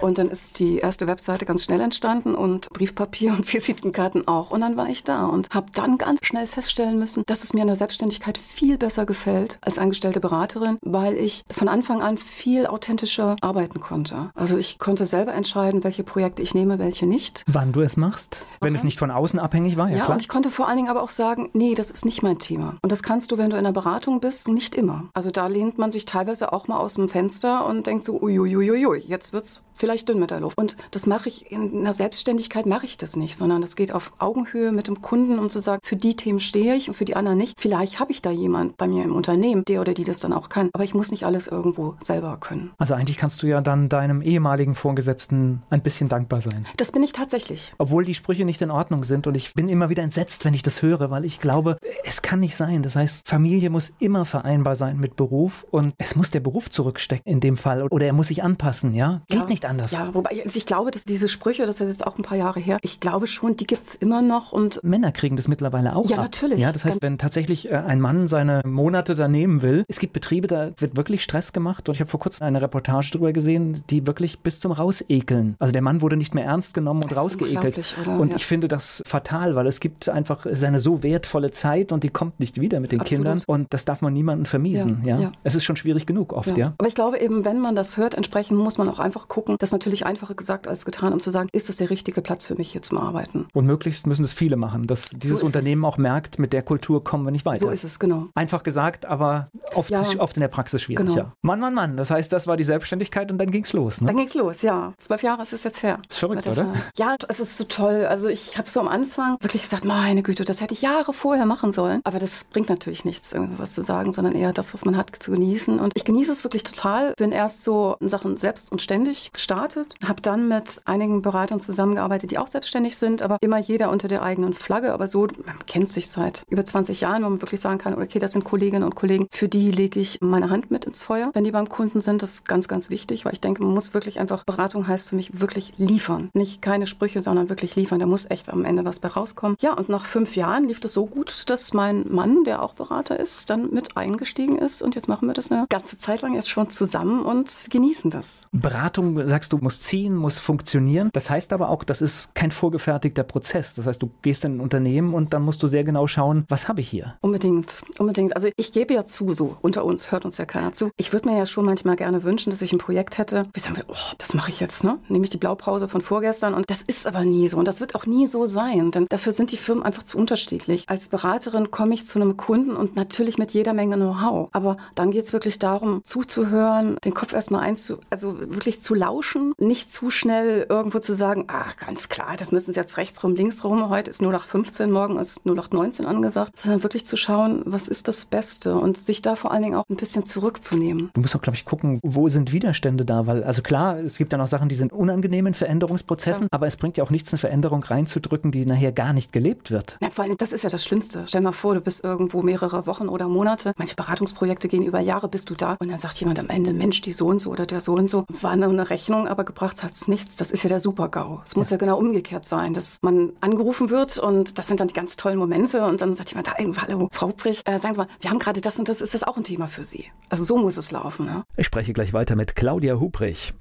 Und dann ist die erste Webseite ganz schnell entstanden und Briefpapier und Visitenkarten auch. Und dann war ich da und habe dann ganz schnell feststellen müssen, dass es mir in der Selbstständigkeit viel besser gefällt als angestellte Beraterin, weil ich von Anfang an viel authentischer arbeiten konnte. Also ich konnte selber entscheiden, welche Projekte ich nehme, welche nicht. Wann du es machst, wenn okay. es nicht von außen abhängig war, ja, ja klar. und ich konnte vor allen Dingen aber auch sagen, nee, das ist nicht mein Thema. Und das kannst du, wenn du in der Beratung bist, nicht immer. Also da lehnt man sich teilweise auch mal aus dem Fenster und denkt so, uiuiuiui, jetzt wird's vielleicht dünn mit der Luft. Und das mache ich in einer Selbstständigkeit mache ich das nicht, sondern das geht auf Augenhöhe mit dem Kunden, um zu sagen, für die Themen stehe ich und für die anderen nicht. Vielleicht habe ich da jemand bei mir im Unternehmen, der oder die das dann auch kann, aber ich muss nicht alles irgendwo selber können. Also eigentlich kannst du ja dann deinem ehemaligen Vorgesetzten ein bisschen dankbar sein. Das bin ich tatsächlich. Obwohl die Sprüche nicht in Ordnung sind und ich bin immer wieder entsetzt, wenn ich das höre, weil ich glaube, es kann nicht sein. Das heißt, Familie muss immer vereinbar sein mit Beruf und es muss der Beruf zurückstecken in dem Fall oder er muss sich anpassen, ja? Geht ja. nicht anders. Ja, wobei also ich glaube, dass diese Sprüche, das ist jetzt auch ein paar Jahre her, ich glaube schon, die gibt es immer noch und Männer kriegen das mittlerweile auch. Ja, ab. natürlich. Ja, das heißt, wenn tatsächlich äh, ein Mann seine Monate da nehmen will, es gibt Betriebe, da wird wirklich Stress gemacht und ich habe vor kurzem eine Reportage darüber gesehen, die wirklich bis zum Rausekeln. Also der Mann wurde nicht mehr ernst genommen und rausgeekelt. Und ja. ich finde das fatal, weil es gibt einfach seine so wertvolle Zeit und die kommt nicht wieder mit den Absolut. Kindern und das darf man niemandem vermiesen. Ja, ja. Es ist schon schwierig genug oft, ja. Aber ich glaube eben, wenn man das hört, entsprechend muss man auch einfach gucken, dass natürlich einfacher gesagt als getan, um zu sagen, ist das der richtige Platz für mich hier zum Arbeiten? Und möglichst müssen es viele machen, dass dieses so Unternehmen es. auch merkt, mit der Kultur kommen wir nicht weiter. So ist es, genau. Einfach gesagt, aber oft, ja. oft in der Praxis schwierig. Genau. Ja. Mann, Mann, Mann. Das heißt, das war die Selbstständigkeit und dann ging es los. Ne? Dann ging es los, ja. Zwölf Jahre ist es jetzt her. Ist verrückt, oder? Ja, es ist so toll. Also ich habe so am Anfang wirklich gesagt, meine Güte, das hätte ich Jahre vorher machen sollen. Aber das bringt natürlich nichts, irgendwas zu sagen, sondern eher das, was man hat, zu genießen. Und ich genieße es wirklich total. Bin erst so in Sachen selbst und ständig gestartet, habe dann mit einigen Beratern zusammengearbeitet, die auch selbstständig sind, aber immer jeder unter der eigenen Flagge. Aber so, man kennt sich seit über 20 Jahren, wo man wirklich sagen kann, okay, das sind Kolleginnen und Kollegen, für die lege ich meine Hand mit ins Feuer, wenn die beim Kunden sind. Das ist ganz, ganz wichtig, weil ich denke, man muss wirklich einfach, Beratung heißt für mich wirklich liefern. Nicht keine Sprüche, sondern wirklich liefern. Da muss echt am Ende was bei rauskommen. Ja, und nach fünf Jahren lief das so gut, dass mein Mann, der auch Berater ist, dann mit eingestiegen ist. Und jetzt machen wir das eine ganze Zeit lang jetzt schon zusammen und genießen das. Beratung, sagst du, muss ziehen, muss funktionieren. Das heißt aber auch, das ist kein vorgefertigter Prozess. Das heißt, du gehst in ein Unternehmen und dann musst du sehr genau schauen, was habe ich hier? Unbedingt, unbedingt. Also ich gebe ja zu, so unter uns hört uns ja keiner zu. Ich würde mir ja schon manchmal gerne wünschen, dass ich ein Projekt hätte, ich sagen würde, oh, das mache ich jetzt, ne? Nehme ich die Blaupause von vorgestern und das ist aber nie so und das wird auch nie so sein, denn dafür sind die Firmen einfach zu unterschiedlich. Als Beraterin komme ich zu einem Kunden und natürlich mit jeder Menge Know-how, aber dann geht es wirklich darum, zuzuhören, den Kopf erstmal einzu, also wirklich zu lauschen, nicht zu schnell irgendwo zu sagen, ah, ganz klar, das müssen sie jetzt rechts rum, links rum, heute ist 0815, morgen ist 0819 angesagt, sondern wirklich zu schauen, was ist das Beste und sich da vor allen Dingen auch ein bisschen zurückzunehmen. Du musst auch, glaube ich, gucken, wo sind Widerstände da, weil, also klar, es gibt ja noch Sachen, die sind unangenehm in Veränderungsprozessen, ja. aber es bringt ja auch nichts, eine Veränderung reinzudrücken, die nachher gar nicht gelebt wird. Ja, vor allem, das ist ja das Schlimmste. Stell mal vor, du bist irgendwo mehrere Wochen oder Monate, manche Beratungsprojekte gehen über Jahre, bist du da und dann sagt jemand am Ende, Mensch, die so und so oder der so und so, war nur eine Rechnung, aber gebracht hat es nichts. Das ist ja der Super-GAU. Es muss ja. ja genau umgekehrt sein, dass man angerufen wird und das sind dann die ganz tollen Momente und dann sagt jemand, da, hallo, Frau Brich, äh, sagen Sie mal, wir haben gerade das und das, ist das auch ein Thema für Sie? Also so muss es laufen. Ne? Ich spreche gleich weiter mit Claudia Hubrich.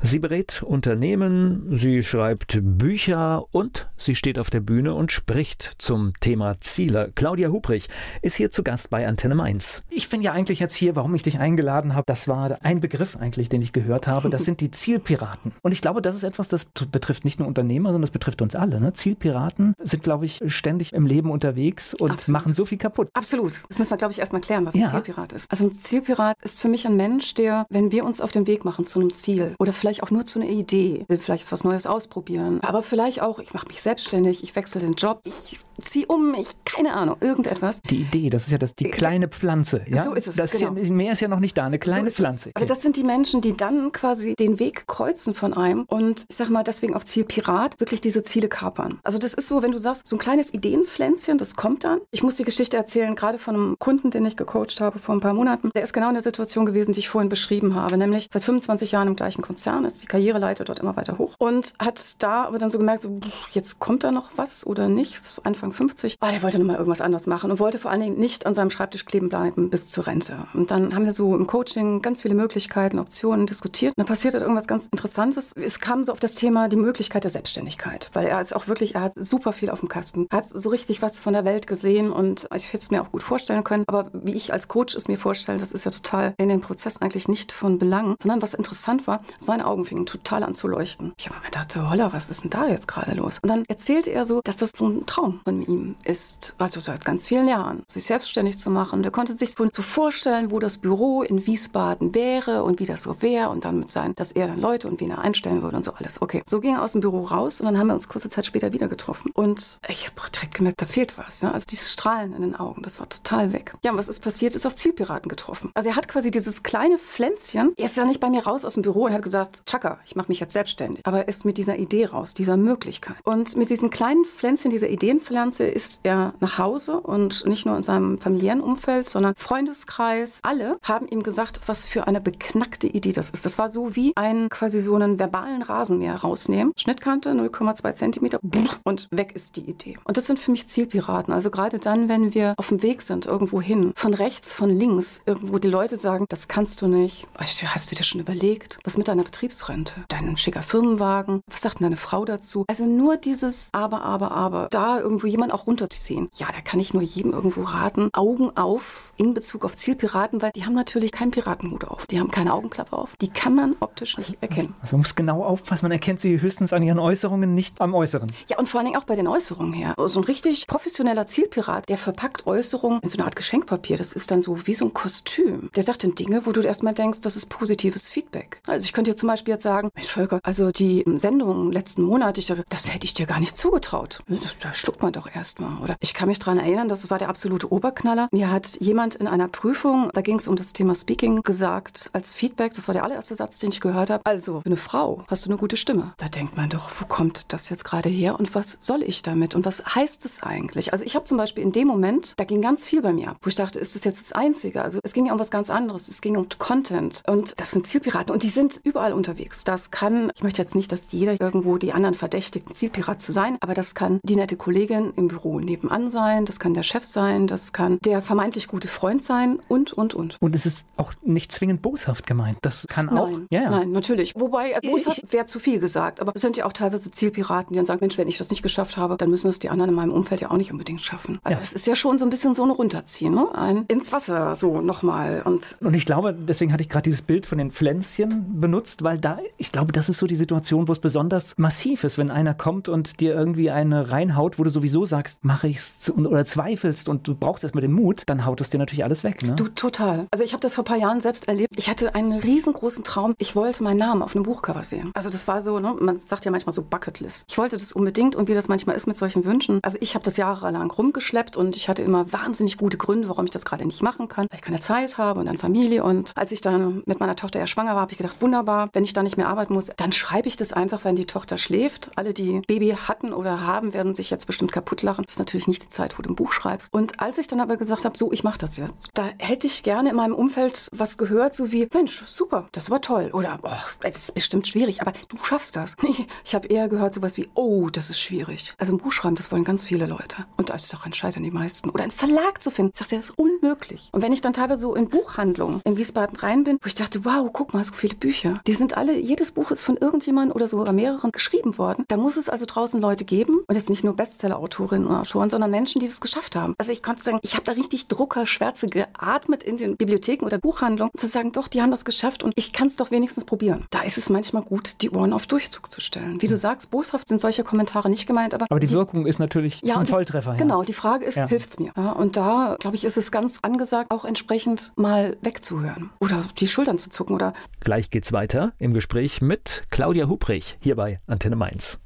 Sie berät Unternehmen, sie schreibt Bücher und sie steht auf der Bühne und spricht zum Thema Ziele. Claudia Hubrich ist hier zu Gast bei Antenne Mainz. Ich bin ja eigentlich jetzt hier, warum ich dich eingeladen habe. Das war ein Begriff eigentlich, den ich gehört habe. Das sind die Zielpiraten. Und ich glaube, das ist etwas, das betrifft nicht nur Unternehmer, sondern das betrifft uns alle. Ne? Zielpiraten sind, glaube ich, ständig im Leben unterwegs und Absolut. machen so viel kaputt. Absolut. Das müssen wir, glaube ich, erstmal klären, was ein ja. Zielpirat ist. Also ein Zielpirat ist für mich ein Mensch, der, wenn wir uns auf den Weg machen zu einem Ziel oder vielleicht vielleicht auch nur zu einer Idee, will vielleicht was Neues ausprobieren, aber vielleicht auch, ich mache mich selbstständig, ich wechsle den Job, ich ziehe um, ich keine Ahnung, irgendetwas. Die Idee, das ist ja das, die äh, kleine Pflanze. Ja? So ist es. Das genau. ja, mehr ist ja noch nicht da, eine kleine so Pflanze. Okay. Aber das sind die Menschen, die dann quasi den Weg kreuzen von einem und ich sag mal deswegen auch Zielpirat, wirklich diese Ziele kapern. Also das ist so, wenn du sagst, so ein kleines Ideenpflänzchen, das kommt dann. Ich muss die Geschichte erzählen, gerade von einem Kunden, den ich gecoacht habe vor ein paar Monaten. Der ist genau in der Situation gewesen, die ich vorhin beschrieben habe, nämlich seit 25 Jahren im gleichen Konzern ist die Karriereleiter dort immer weiter hoch und hat da aber dann so gemerkt, so, jetzt kommt da noch was oder nichts, Anfang 50. Aber er wollte nochmal irgendwas anderes machen und wollte vor allen Dingen nicht an seinem Schreibtisch kleben bleiben bis zur Rente. Und dann haben wir so im Coaching ganz viele Möglichkeiten, Optionen diskutiert. Und dann passiert halt irgendwas ganz Interessantes. Es kam so auf das Thema die Möglichkeit der Selbstständigkeit, weil er ist auch wirklich, er hat super viel auf dem Kasten, hat so richtig was von der Welt gesehen und ich hätte es mir auch gut vorstellen können. Aber wie ich als Coach es mir vorstelle, das ist ja total in dem Prozess eigentlich nicht von Belang, sondern was interessant war, seine Augen fingen total an zu leuchten. Ich habe mir gedacht, holla, was ist denn da jetzt gerade los? Und dann erzählte er so, dass das so ein Traum von ihm ist, also seit ganz vielen Jahren, sich selbstständig zu machen. Der konnte sich so vorstellen, wo das Büro in Wiesbaden wäre und wie das so wäre und dann mit sein, dass er dann Leute und wen er einstellen würde und so alles. Okay, so ging er aus dem Büro raus und dann haben wir uns kurze Zeit später wieder getroffen. Und ich habe direkt gemerkt, da fehlt was. Ja? Also dieses Strahlen in den Augen, das war total weg. Ja, und was ist passiert? Ist auf Zielpiraten getroffen. Also er hat quasi dieses kleine Pflänzchen, er ist ja nicht bei mir raus aus dem Büro und hat gesagt, Chaka, ich mache mich jetzt selbstständig. Aber er ist mit dieser Idee raus, dieser Möglichkeit. Und mit diesem kleinen Pflänzchen, dieser Ideenpflanze, ist er nach Hause und nicht nur in seinem familiären Umfeld, sondern Freundeskreis. Alle haben ihm gesagt, was für eine beknackte Idee das ist. Das war so wie ein quasi so einen verbalen Rasenmäher rausnehmen. Schnittkante 0,2 Zentimeter und weg ist die Idee. Und das sind für mich Zielpiraten. Also gerade dann, wenn wir auf dem Weg sind, irgendwo hin, von rechts, von links, irgendwo die Leute sagen, das kannst du nicht. Hast du dir schon überlegt? Was mit deiner Betriebsrente? Dein schicker Firmenwagen? Was sagt denn deine Frau dazu? Also nur dieses Aber, Aber, Aber. Da irgendwo jemand auch runterziehen. Ja, da kann ich nur jedem irgendwo raten. Augen auf in Bezug auf Zielpiraten, weil die haben natürlich keinen Piratenhut auf. Die haben keine Augenklappe auf. Die kann man optisch nicht erkennen. Also man muss genau aufpassen. Man erkennt sie höchstens an ihren Äußerungen, nicht am Äußeren. Ja, und vor allen Dingen auch bei den Äußerungen her. So ein richtig professioneller Zielpirat, der verpackt Äußerungen in so eine Art Geschenkpapier. Das ist dann so wie so ein Kostüm. Der sagt dann Dinge, wo du erstmal denkst, das ist positives Feedback. Also ich könnte dir zum Beispiel jetzt sagen, Mensch Volker, also die Sendung letzten Monat, ich dachte, das hätte ich dir gar nicht zugetraut. Da schluckt man doch erstmal. Oder ich kann mich daran erinnern, das war der absolute Oberknaller. Mir hat jemand in einer Prüfung, da ging es um das Thema Speaking, gesagt als Feedback, das war der allererste Satz, den ich gehört habe, also für eine Frau hast du eine gute Stimme. Da denkt man doch, wo kommt das jetzt gerade her und was soll ich damit und was heißt es eigentlich? Also ich habe zum Beispiel in dem Moment, da ging ganz viel bei mir ab, wo ich dachte, ist das jetzt das Einzige? Also es ging ja um was ganz anderes, es ging um Content und das sind Zielpiraten und die sind überall unterwegs. Das kann, ich möchte jetzt nicht, dass jeder irgendwo die anderen verdächtigt, ein Zielpirat zu sein, aber das kann die nette Kollegin im Büro nebenan sein, das kann der Chef sein, das kann der vermeintlich gute Freund sein und, und, und. Und es ist auch nicht zwingend boshaft gemeint. Das kann nein, auch. Ja, ja. Nein, natürlich. Wobei, äh, boshaft wäre zu viel gesagt, aber es sind ja auch teilweise Zielpiraten, die dann sagen, Mensch, wenn ich das nicht geschafft habe, dann müssen es die anderen in meinem Umfeld ja auch nicht unbedingt schaffen. Also ja. das ist ja schon so ein bisschen so ein Runterziehen, ne? ein ins Wasser so nochmal. Und, und ich glaube, deswegen hatte ich gerade dieses Bild von den Pflänzchen benutzt, weil da, ich glaube, das ist so die Situation, wo es besonders massiv ist, wenn einer kommt und dir irgendwie eine reinhaut, wo du sowieso sagst, mache ich's oder zweifelst und du brauchst erstmal den Mut, dann haut es dir natürlich alles weg. Ne? Du, total. Also ich habe das vor ein paar Jahren selbst erlebt. Ich hatte einen riesengroßen Traum. Ich wollte meinen Namen auf einem Buchcover sehen. Also das war so, ne, man sagt ja manchmal so Bucketlist. Ich wollte das unbedingt und wie das manchmal ist mit solchen Wünschen. Also ich habe das jahrelang rumgeschleppt und ich hatte immer wahnsinnig gute Gründe, warum ich das gerade nicht machen kann, weil ich keine Zeit habe und dann Familie. Und als ich dann mit meiner Tochter ja schwanger war, habe ich gedacht, wunderbar, wenn ich da nicht mehr arbeiten muss, dann schreibe ich das einfach, wenn die Tochter schläft. Alle, die Baby hatten oder haben, werden sich jetzt bestimmt kaputt lachen. Das ist natürlich nicht die Zeit, wo du ein Buch schreibst. Und als ich dann aber gesagt habe, so, ich mache das jetzt, da hätte ich gerne in meinem Umfeld was gehört, so wie, Mensch, super, das war toll. Oder, oh, es ist bestimmt schwierig, aber du schaffst das. ich habe eher gehört sowas wie, oh, das ist schwierig. Also ein Buch schreiben, das wollen ganz viele Leute. Und als daran scheitern die meisten. Oder einen Verlag zu finden, ich sagte, das ist unmöglich. Und wenn ich dann teilweise so in Buchhandlungen in Wiesbaden rein bin, wo ich dachte, wow, guck mal, so viele Bücher. Die sind alle, jedes Buch ist von irgendjemandem oder sogar mehreren geschrieben worden. Da muss es also draußen Leute geben und jetzt nicht nur Bestseller-Autorinnen und Autoren, sondern Menschen, die das geschafft haben. Also ich konnte sagen, ich habe da richtig Druckerschwärze geatmet in den Bibliotheken oder Buchhandlungen, zu sagen, doch, die haben das geschafft und ich kann es doch wenigstens probieren. Da ist es manchmal gut, die Ohren auf Durchzug zu stellen. Wie du sagst, boshaft sind solche Kommentare nicht gemeint, aber. Aber die, die Wirkung ist natürlich ja, ein Volltreffer. Die, ja. Genau, die Frage ist, ja. hilft's mir? Ja, und da, glaube ich, ist es ganz angesagt, auch entsprechend mal wegzuhören oder die Schultern zu zucken oder. Gleich geht's weiter im Gespräch mit Claudia Hubrich hier bei Antenne Mainz.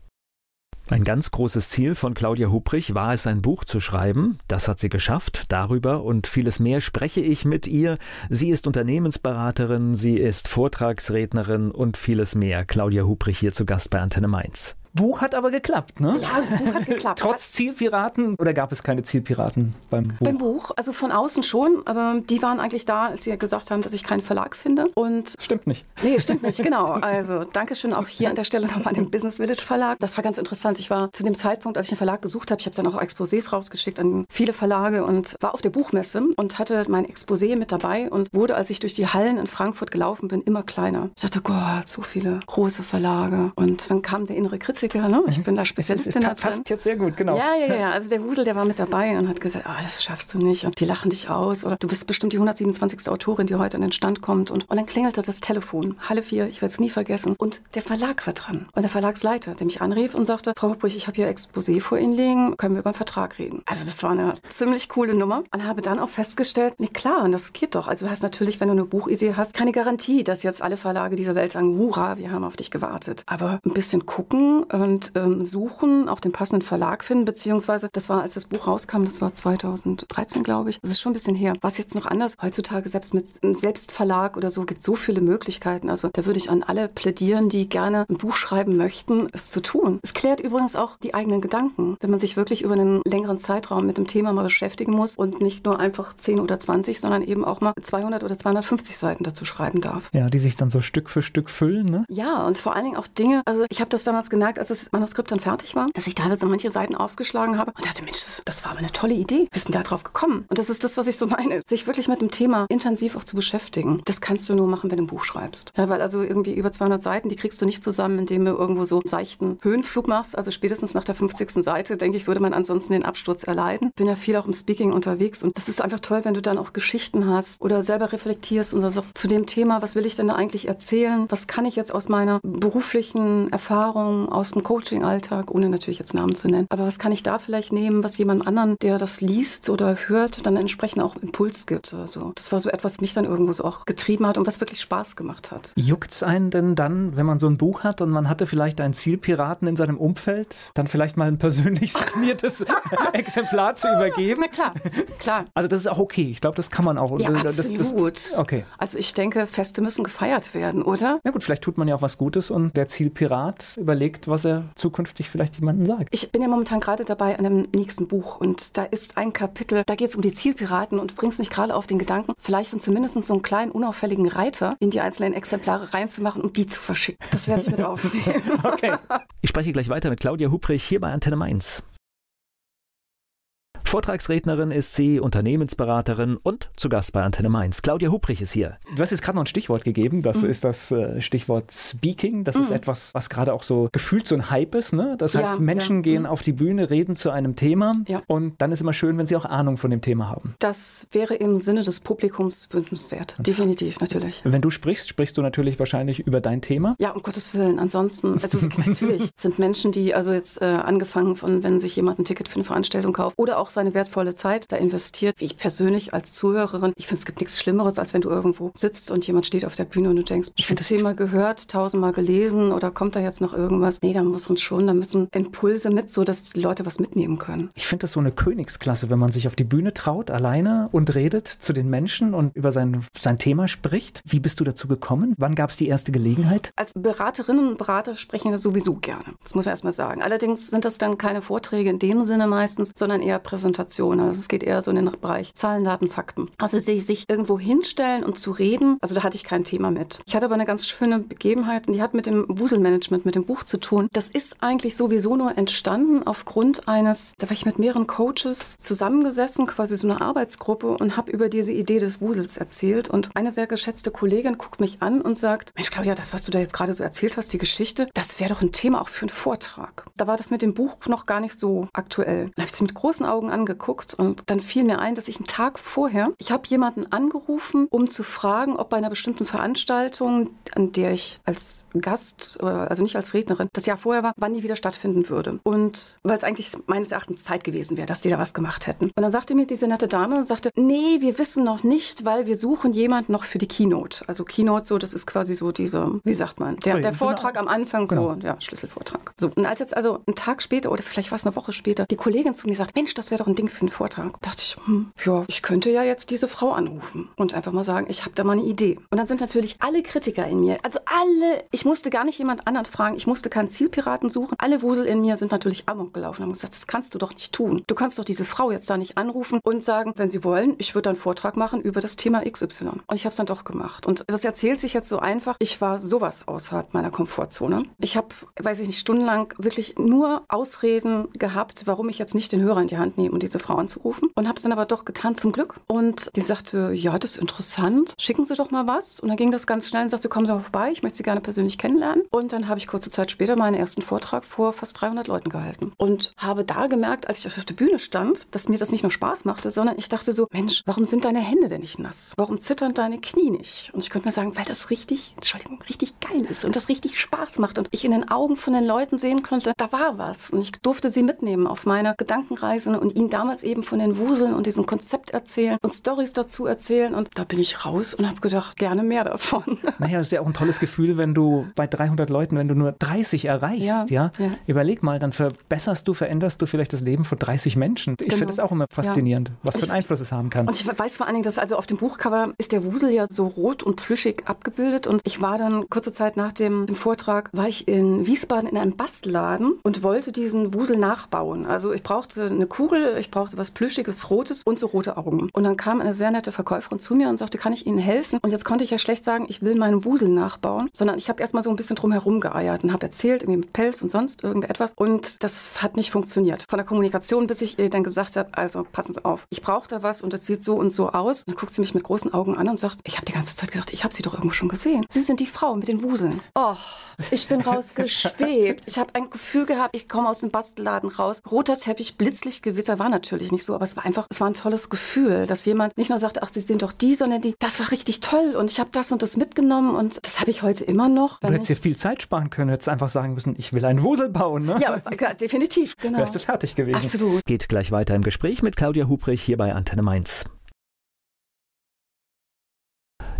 Ein ganz großes Ziel von Claudia Hubrich war es, ein Buch zu schreiben. Das hat sie geschafft. Darüber und vieles mehr spreche ich mit ihr. Sie ist Unternehmensberaterin, sie ist Vortragsrednerin und vieles mehr. Claudia Hubrich hier zu Gast bei Antenne Mainz. Buch hat aber geklappt, ne? Ja, Buch hat geklappt. Trotz Zielpiraten oder gab es keine Zielpiraten beim Buch? Beim Buch, also von außen schon, aber die waren eigentlich da, als sie gesagt haben, dass ich keinen Verlag finde. Und stimmt nicht. Nee, stimmt nicht, genau. Also Dankeschön auch hier an der Stelle nochmal dem Business Village Verlag. Das war ganz interessant. Ich war zu dem Zeitpunkt, als ich einen Verlag gesucht habe, ich habe dann auch Exposés rausgeschickt an viele Verlage und war auf der Buchmesse und hatte mein Exposé mit dabei und wurde, als ich durch die Hallen in Frankfurt gelaufen bin, immer kleiner. Ich dachte, Gott, so viele große Verlage. Und dann kam der innere Kritiker, ne? Ich bin da Spezialistin das passt jetzt sehr gut, genau. Ja, ja, ja. Also der Wusel, der war mit dabei und hat gesagt, ah, das schaffst du nicht und die lachen dich aus oder du bist bestimmt die 127. Autorin, die heute an den Stand kommt und, und dann klingelte das Telefon. Halle 4, ich werde es nie vergessen. Und der Verlag war dran. Und der Verlagsleiter, der mich anrief und sagte, Frau Hopbrich, ich habe hier Exposé vor Ihnen liegen, können wir über einen Vertrag reden. Also das war eine ziemlich coole Nummer und habe dann auch festgestellt, nee klar, und das geht doch. Also du hast natürlich, wenn du eine Buchidee hast, keine Garantie, dass jetzt alle Verlage dieser Welt sagen, hurra, wir haben auf dich gewartet. Aber ein bisschen gucken und ähm, suchen, auch den passenden Verlag finden, beziehungsweise das war, als das Buch rauskam, das war 2013, glaube ich. Das ist schon ein bisschen her. Was jetzt noch anders? Heutzutage selbst mit einem Selbstverlag oder so gibt es so viele Möglichkeiten. Also da würde ich an alle plädieren, die gerne ein Buch schreiben möchten, es zu tun. Es klärt übrigens auch die eigenen Gedanken, wenn man sich wirklich über einen längeren Zeitraum mit dem Thema mal beschäftigen muss und nicht nur einfach 10 oder 20, sondern eben auch mal 200 oder 250 Seiten dazu schreiben darf. Ja, die sich dann so Stück für Stück füllen, ne? Ja, und vor allen Dingen auch Dinge, also ich habe das damals gemerkt, als das Manuskript dann fertig war, dass ich teilweise manche Seiten aufgeschlagen habe und dachte, Mensch, das, das war aber eine tolle Idee. Wir sind da drauf gekommen. Und das ist das, was ich so meine, sich wirklich mit dem Thema intensiv auch zu beschäftigen. Das kannst du nur machen, wenn du ein Buch schreibst. Ja, weil also irgendwie über 200 Seiten, die kriegst du nicht zusammen, indem du irgendwo so seichten Höhenflug machst. Also spätestens nach der 50. Seite, denke ich, würde man ansonsten den Absturz erleiden. Bin ja viel auch im Speaking unterwegs und das ist einfach toll, wenn du dann auch Geschichten hast oder selber reflektierst und sagst, zu dem Thema, was will ich denn da eigentlich erzählen? Was kann ich jetzt aus meiner beruflichen Erfahrung, aus dem Coaching-Alltag, ohne natürlich jetzt Namen zu nennen, aber was kann ich da vielleicht nehmen, was jemand anderen, der das liest oder hört, dann entsprechend auch Impuls gibt. Also das war so etwas, was mich dann irgendwo so auch getrieben hat und was wirklich Spaß gemacht hat. Juckt es einen denn dann, wenn man so ein Buch hat und man hatte vielleicht einen Zielpiraten in seinem Umfeld, dann vielleicht mal ein persönlich signiertes Exemplar zu übergeben? Na klar, klar. Also das ist auch okay. Ich glaube, das kann man auch. Ja, das, absolut. Das, okay. Also ich denke, Feste müssen gefeiert werden, oder? Na gut, vielleicht tut man ja auch was Gutes und der Zielpirat überlegt, was er zukünftig vielleicht jemandem sagt. Ich bin ja momentan gerade dabei an einem nächsten Buch und da ist ein Kapitel, da geht es um die Zielpiraten und bringst mich gerade auf den Gedanken, vielleicht sind zumindest so einen kleinen unauffälligen Reiter in die einzelnen Exemplare reinzumachen und die zu verschicken. Das werde ich mit aufnehmen. okay. Ich spreche gleich weiter mit Claudia Hubrich hier bei Antenne Mainz. Vortragsrednerin ist sie, Unternehmensberaterin und zu Gast bei Antenne Mainz. Claudia Hubrich ist hier. Du hast jetzt gerade noch ein Stichwort gegeben. Das mhm. ist das äh, Stichwort Speaking. Das mhm. ist etwas, was gerade auch so gefühlt so ein Hype ist. Ne? Das heißt, ja, Menschen ja. gehen mhm. auf die Bühne, reden zu einem Thema ja. und dann ist immer schön, wenn sie auch Ahnung von dem Thema haben. Das wäre im Sinne des Publikums wünschenswert. Definitiv, natürlich. Wenn du sprichst, sprichst du natürlich wahrscheinlich über dein Thema. Ja, um Gottes Willen. Ansonsten, also natürlich sind Menschen, die also jetzt äh, angefangen von, wenn sich jemand ein Ticket für eine Veranstaltung kauft oder auch seine wertvolle Zeit da investiert. Wie ich persönlich als Zuhörerin, ich finde, es gibt nichts Schlimmeres, als wenn du irgendwo sitzt und jemand steht auf der Bühne und du denkst, ich habe das Thema gehört, tausendmal gelesen oder kommt da jetzt noch irgendwas? Nee, da muss uns schon, da müssen Impulse mit, so dass die Leute was mitnehmen können. Ich finde das so eine Königsklasse, wenn man sich auf die Bühne traut, alleine und redet zu den Menschen und über sein, sein Thema spricht. Wie bist du dazu gekommen? Wann gab es die erste Gelegenheit? Als Beraterinnen und Berater sprechen wir sowieso gerne. Das muss man erstmal sagen. Allerdings sind das dann keine Vorträge in dem Sinne meistens, sondern eher Präsentationen. Also es geht eher so in den Bereich Zahlen, Daten, Fakten. Also sich irgendwo hinstellen und zu reden, also da hatte ich kein Thema mit. Ich hatte aber eine ganz schöne Begebenheit, die hat mit dem Wuselmanagement, mit dem Buch zu tun. Das ist eigentlich sowieso nur entstanden aufgrund eines, da war ich mit mehreren Coaches zusammengesessen, quasi so eine Arbeitsgruppe und habe über diese Idee des Wusels erzählt. Und eine sehr geschätzte Kollegin guckt mich an und sagt, Mensch Claudia, das, was du da jetzt gerade so erzählt hast, die Geschichte, das wäre doch ein Thema auch für einen Vortrag. Da war das mit dem Buch noch gar nicht so aktuell. Dann habe ich sie mit großen Augen angeguckt und dann fiel mir ein, dass ich einen Tag vorher, ich habe jemanden angerufen, um zu fragen, ob bei einer bestimmten Veranstaltung, an der ich als Gast, also nicht als Rednerin, das Jahr vorher war, wann die wieder stattfinden würde. Und weil es eigentlich meines Erachtens Zeit gewesen wäre, dass die da was gemacht hätten. Und dann sagte mir diese nette Dame und sagte, nee, wir wissen noch nicht, weil wir suchen jemanden noch für die Keynote. Also Keynote so, das ist quasi so diese, wie sagt man, der, der Vortrag am Anfang, genau. so, ja, Schlüsselvortrag. So, und als jetzt also einen Tag später oder vielleicht war es eine Woche später, die Kollegin zu mir sagt, Mensch, das wäre doch ein Ding für einen Vortrag, dachte ich, hm, ja, ich könnte ja jetzt diese Frau anrufen und einfach mal sagen, ich habe da mal eine Idee. Und dann sind natürlich alle Kritiker in mir, also alle, ich Ich musste gar nicht jemand anderen fragen. Ich musste keinen Zielpiraten suchen. Alle Wusel in mir sind natürlich amok gelaufen und haben gesagt, das kannst du doch nicht tun. Du kannst doch diese Frau jetzt da nicht anrufen und sagen, wenn sie wollen, ich würde einen Vortrag machen über das Thema XY. Und ich habe es dann doch gemacht. Und das erzählt sich jetzt so einfach. Ich war sowas außerhalb meiner Komfortzone. Ich habe, weiß ich nicht, stundenlang wirklich nur Ausreden gehabt, warum ich jetzt nicht den Hörer in die Hand nehme, um diese Frau anzurufen. Und habe es dann aber doch getan, zum Glück. Und die sagte, ja, das ist interessant. Schicken Sie doch mal was. Und dann ging das ganz schnell und sagte, kommen Sie mal vorbei. Ich möchte Sie gerne persönlich kennenlernen. Und dann habe ich kurze Zeit später meinen ersten Vortrag vor fast 300 Leuten gehalten. Und habe da gemerkt, als ich auf der Bühne stand, dass mir das nicht nur Spaß machte, sondern ich dachte so, Mensch, warum sind deine Hände denn nicht nass? Warum zittern deine Knie nicht? Und ich könnte mir sagen, weil das richtig, Entschuldigung, richtig geil ist und das richtig Spaß macht und ich in den Augen von den Leuten sehen konnte, da war was. Und ich durfte sie mitnehmen auf meine Gedankenreise und ihnen damals eben von den Wuseln und diesem Konzept erzählen und Stories dazu erzählen. Und da bin ich raus und habe gedacht, gerne mehr davon. Naja, das ist ja auch ein tolles Gefühl, wenn du bei 300 Leuten, wenn du nur 30 erreichst, ja. ja? ja. Überleg mal, dann verbesserst du, veränderst du vielleicht das Leben von 30 Menschen. Ich genau. finde das auch immer faszinierend, ja. was für einen Einfluss es haben kann. Und ich weiß vor allen Dingen, dass also auf dem Buchcover ist der Wusel ja so rot und plüschig abgebildet. Und ich war dann kurze Zeit nach dem, dem Vortrag, war ich in Wiesbaden in einem Bastelladen und wollte diesen Wusel nachbauen. Also ich brauchte eine Kugel, ich brauchte was Plüschiges, Rotes und so rote Augen. Und dann kam eine sehr nette Verkäuferin zu mir und sagte, kann ich Ihnen helfen? Und jetzt konnte ich ja schlecht sagen, ich will meinen Wusel nachbauen, sondern ich habe erstmal so ein bisschen drum herum geeiert und habe erzählt, irgendwie mit Pelz und sonst irgendetwas. Und das hat nicht funktioniert. Von der Kommunikation, bis ich ihr dann gesagt habe, also passen Sie auf, ich brauche da was und das sieht so und so aus. Und dann guckt sie mich mit großen Augen an und sagt, ich habe die ganze Zeit gedacht, ich habe Sie doch irgendwo schon gesehen. Sie sind die Frau mit den Wuseln. Oh, ich bin rausgeschwebt. Ich habe ein Gefühl gehabt, ich komme aus dem Bastelladen raus. Roter Teppich, Blitzlichtgewitter war natürlich nicht so, aber es war einfach, es war ein tolles Gefühl, dass jemand nicht nur sagte, ach, Sie sind doch die, sondern die, das war richtig toll und ich habe das und das mitgenommen und das habe ich heute immer noch. Du hättest dir viel Zeit sparen können, hättest einfach sagen müssen, ich will einen Wusel bauen, ne? Ja, definitiv, genau. Wärst du fertig gewesen. Absolut. Geht gleich weiter im Gespräch mit Claudia Hubrich hier bei Antenne Mainz.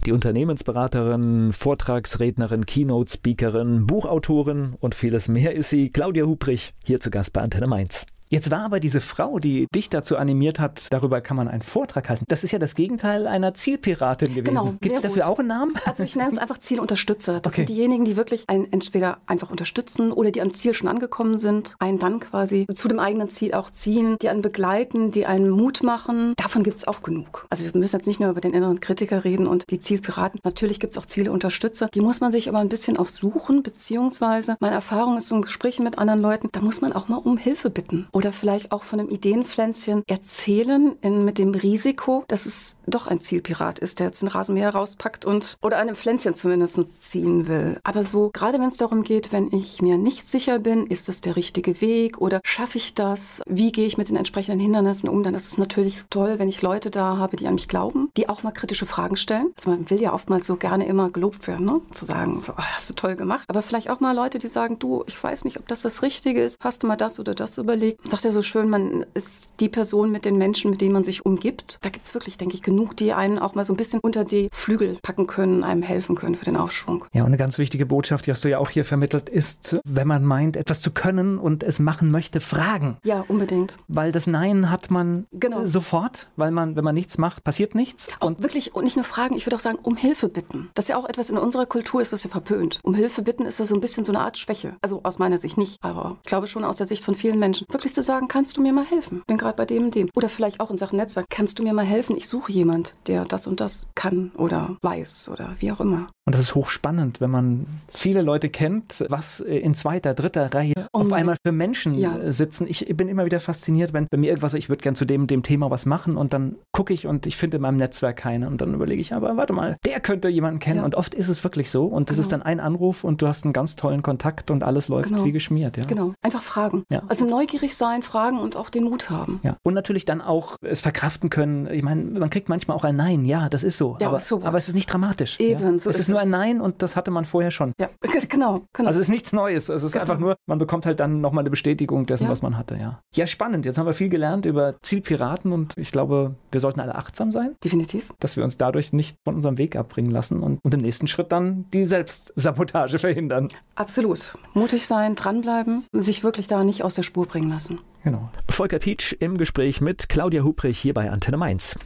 Die Unternehmensberaterin, Vortragsrednerin, Keynote-Speakerin, Buchautorin und vieles mehr ist sie, Claudia Hubrich, hier zu Gast bei Antenne Mainz. Jetzt war aber diese Frau, die dich dazu animiert hat, darüber kann man einen Vortrag halten. Das ist ja das Gegenteil einer Zielpiratin gewesen. Genau, Gibt es dafür gut. auch einen Namen? Also ich nenne es einfach Zielunterstützer. Das okay. sind diejenigen, die wirklich einen entweder einfach unterstützen oder die am Ziel schon angekommen sind, einen dann quasi zu dem eigenen Ziel auch ziehen, die einen begleiten, die einen Mut machen. Davon gibt es auch genug. Also wir müssen jetzt nicht nur über den inneren Kritiker reden und die Zielpiraten. Natürlich gibt es auch Zieleunterstützer. Die muss man sich aber ein bisschen auch suchen, beziehungsweise meine Erfahrung ist so in Gesprächen mit anderen Leuten, da muss man auch mal um Hilfe bitten. Oder vielleicht auch von einem Ideenpflänzchen erzählen in, mit dem Risiko, dass es doch ein Zielpirat ist, der jetzt ein Rasenmäher rauspackt und oder einem Pflänzchen zumindest ziehen will. Aber so, gerade wenn es darum geht, wenn ich mir nicht sicher bin, ist es der richtige Weg oder schaffe ich das? Wie gehe ich mit den entsprechenden Hindernissen um? Dann ist es natürlich toll, wenn ich Leute da habe, die an mich glauben, die auch mal kritische Fragen stellen. Also man will ja oftmals so gerne immer gelobt werden, ne? zu sagen, so, oh, hast du toll gemacht. Aber vielleicht auch mal Leute, die sagen, du, ich weiß nicht, ob das das Richtige ist. Hast du mal das oder das überlegt? Sagt er so schön, man ist die Person mit den Menschen, mit denen man sich umgibt. Da gibt es wirklich, denke ich, genug, die einen auch mal so ein bisschen unter die Flügel packen können, einem helfen können für den Aufschwung. Ja, und eine ganz wichtige Botschaft, die hast du ja auch hier vermittelt, ist, wenn man meint, etwas zu können und es machen möchte, fragen. Ja, unbedingt. Weil das Nein hat man genau. sofort, weil man, wenn man nichts macht, passiert nichts. Auch und wirklich, und nicht nur fragen, ich würde auch sagen, um Hilfe bitten. Das ist ja auch etwas in unserer Kultur, ist das ja verpönt. Um Hilfe bitten ist das so ein bisschen so eine Art Schwäche. Also aus meiner Sicht nicht, aber ich glaube schon aus der Sicht von vielen Menschen. Wirklich zu sagen, kannst du mir mal helfen? Bin gerade bei dem und dem. Oder vielleicht auch in Sachen Netzwerk. Kannst du mir mal helfen? Ich suche jemand, der das und das kann oder weiß oder wie auch immer. Und das ist hochspannend, wenn man viele Leute kennt, was in zweiter, dritter Reihe oh auf einmal für Menschen ja. Sitzen. Ich bin immer wieder fasziniert, wenn bei mir irgendwas, ich würde gern zu dem, dem Thema was machen und dann gucke ich und ich finde in meinem Netzwerk keine und dann überlege ich, aber warte mal, der könnte jemanden kennen ja. und oft ist es wirklich so und das genau. ist dann ein Anruf und du hast einen ganz tollen Kontakt und alles läuft genau. wie geschmiert. Ja. Genau, einfach fragen. Ja. Also neugierig sein, fragen und auch den Mut haben. Ja. Und natürlich dann auch es verkraften können. Ich meine, man kriegt manchmal auch ein Nein, ja, das ist so. Ja, aber, so aber es ist nicht dramatisch. Eben, so es ist, ist nur ein Nein und das hatte man vorher schon. Ja, genau. genau. Also es ist nichts Neues. Es ist genau. einfach nur, man bekommt halt dann nochmal eine Bestätigung dessen, ja. was man hatte, ja. Ja, spannend. Jetzt haben wir viel gelernt über Zielpiraten und ich glaube, wir sollten alle achtsam sein. Definitiv. Dass wir uns dadurch nicht von unserem Weg abbringen lassen und, und im nächsten Schritt dann die Selbstsabotage verhindern. Absolut. Mutig sein, dranbleiben, sich wirklich da nicht aus der Spur bringen lassen. Genau. Volker Pietsch im Gespräch mit Claudia Hubrich hier bei Antenne Mainz.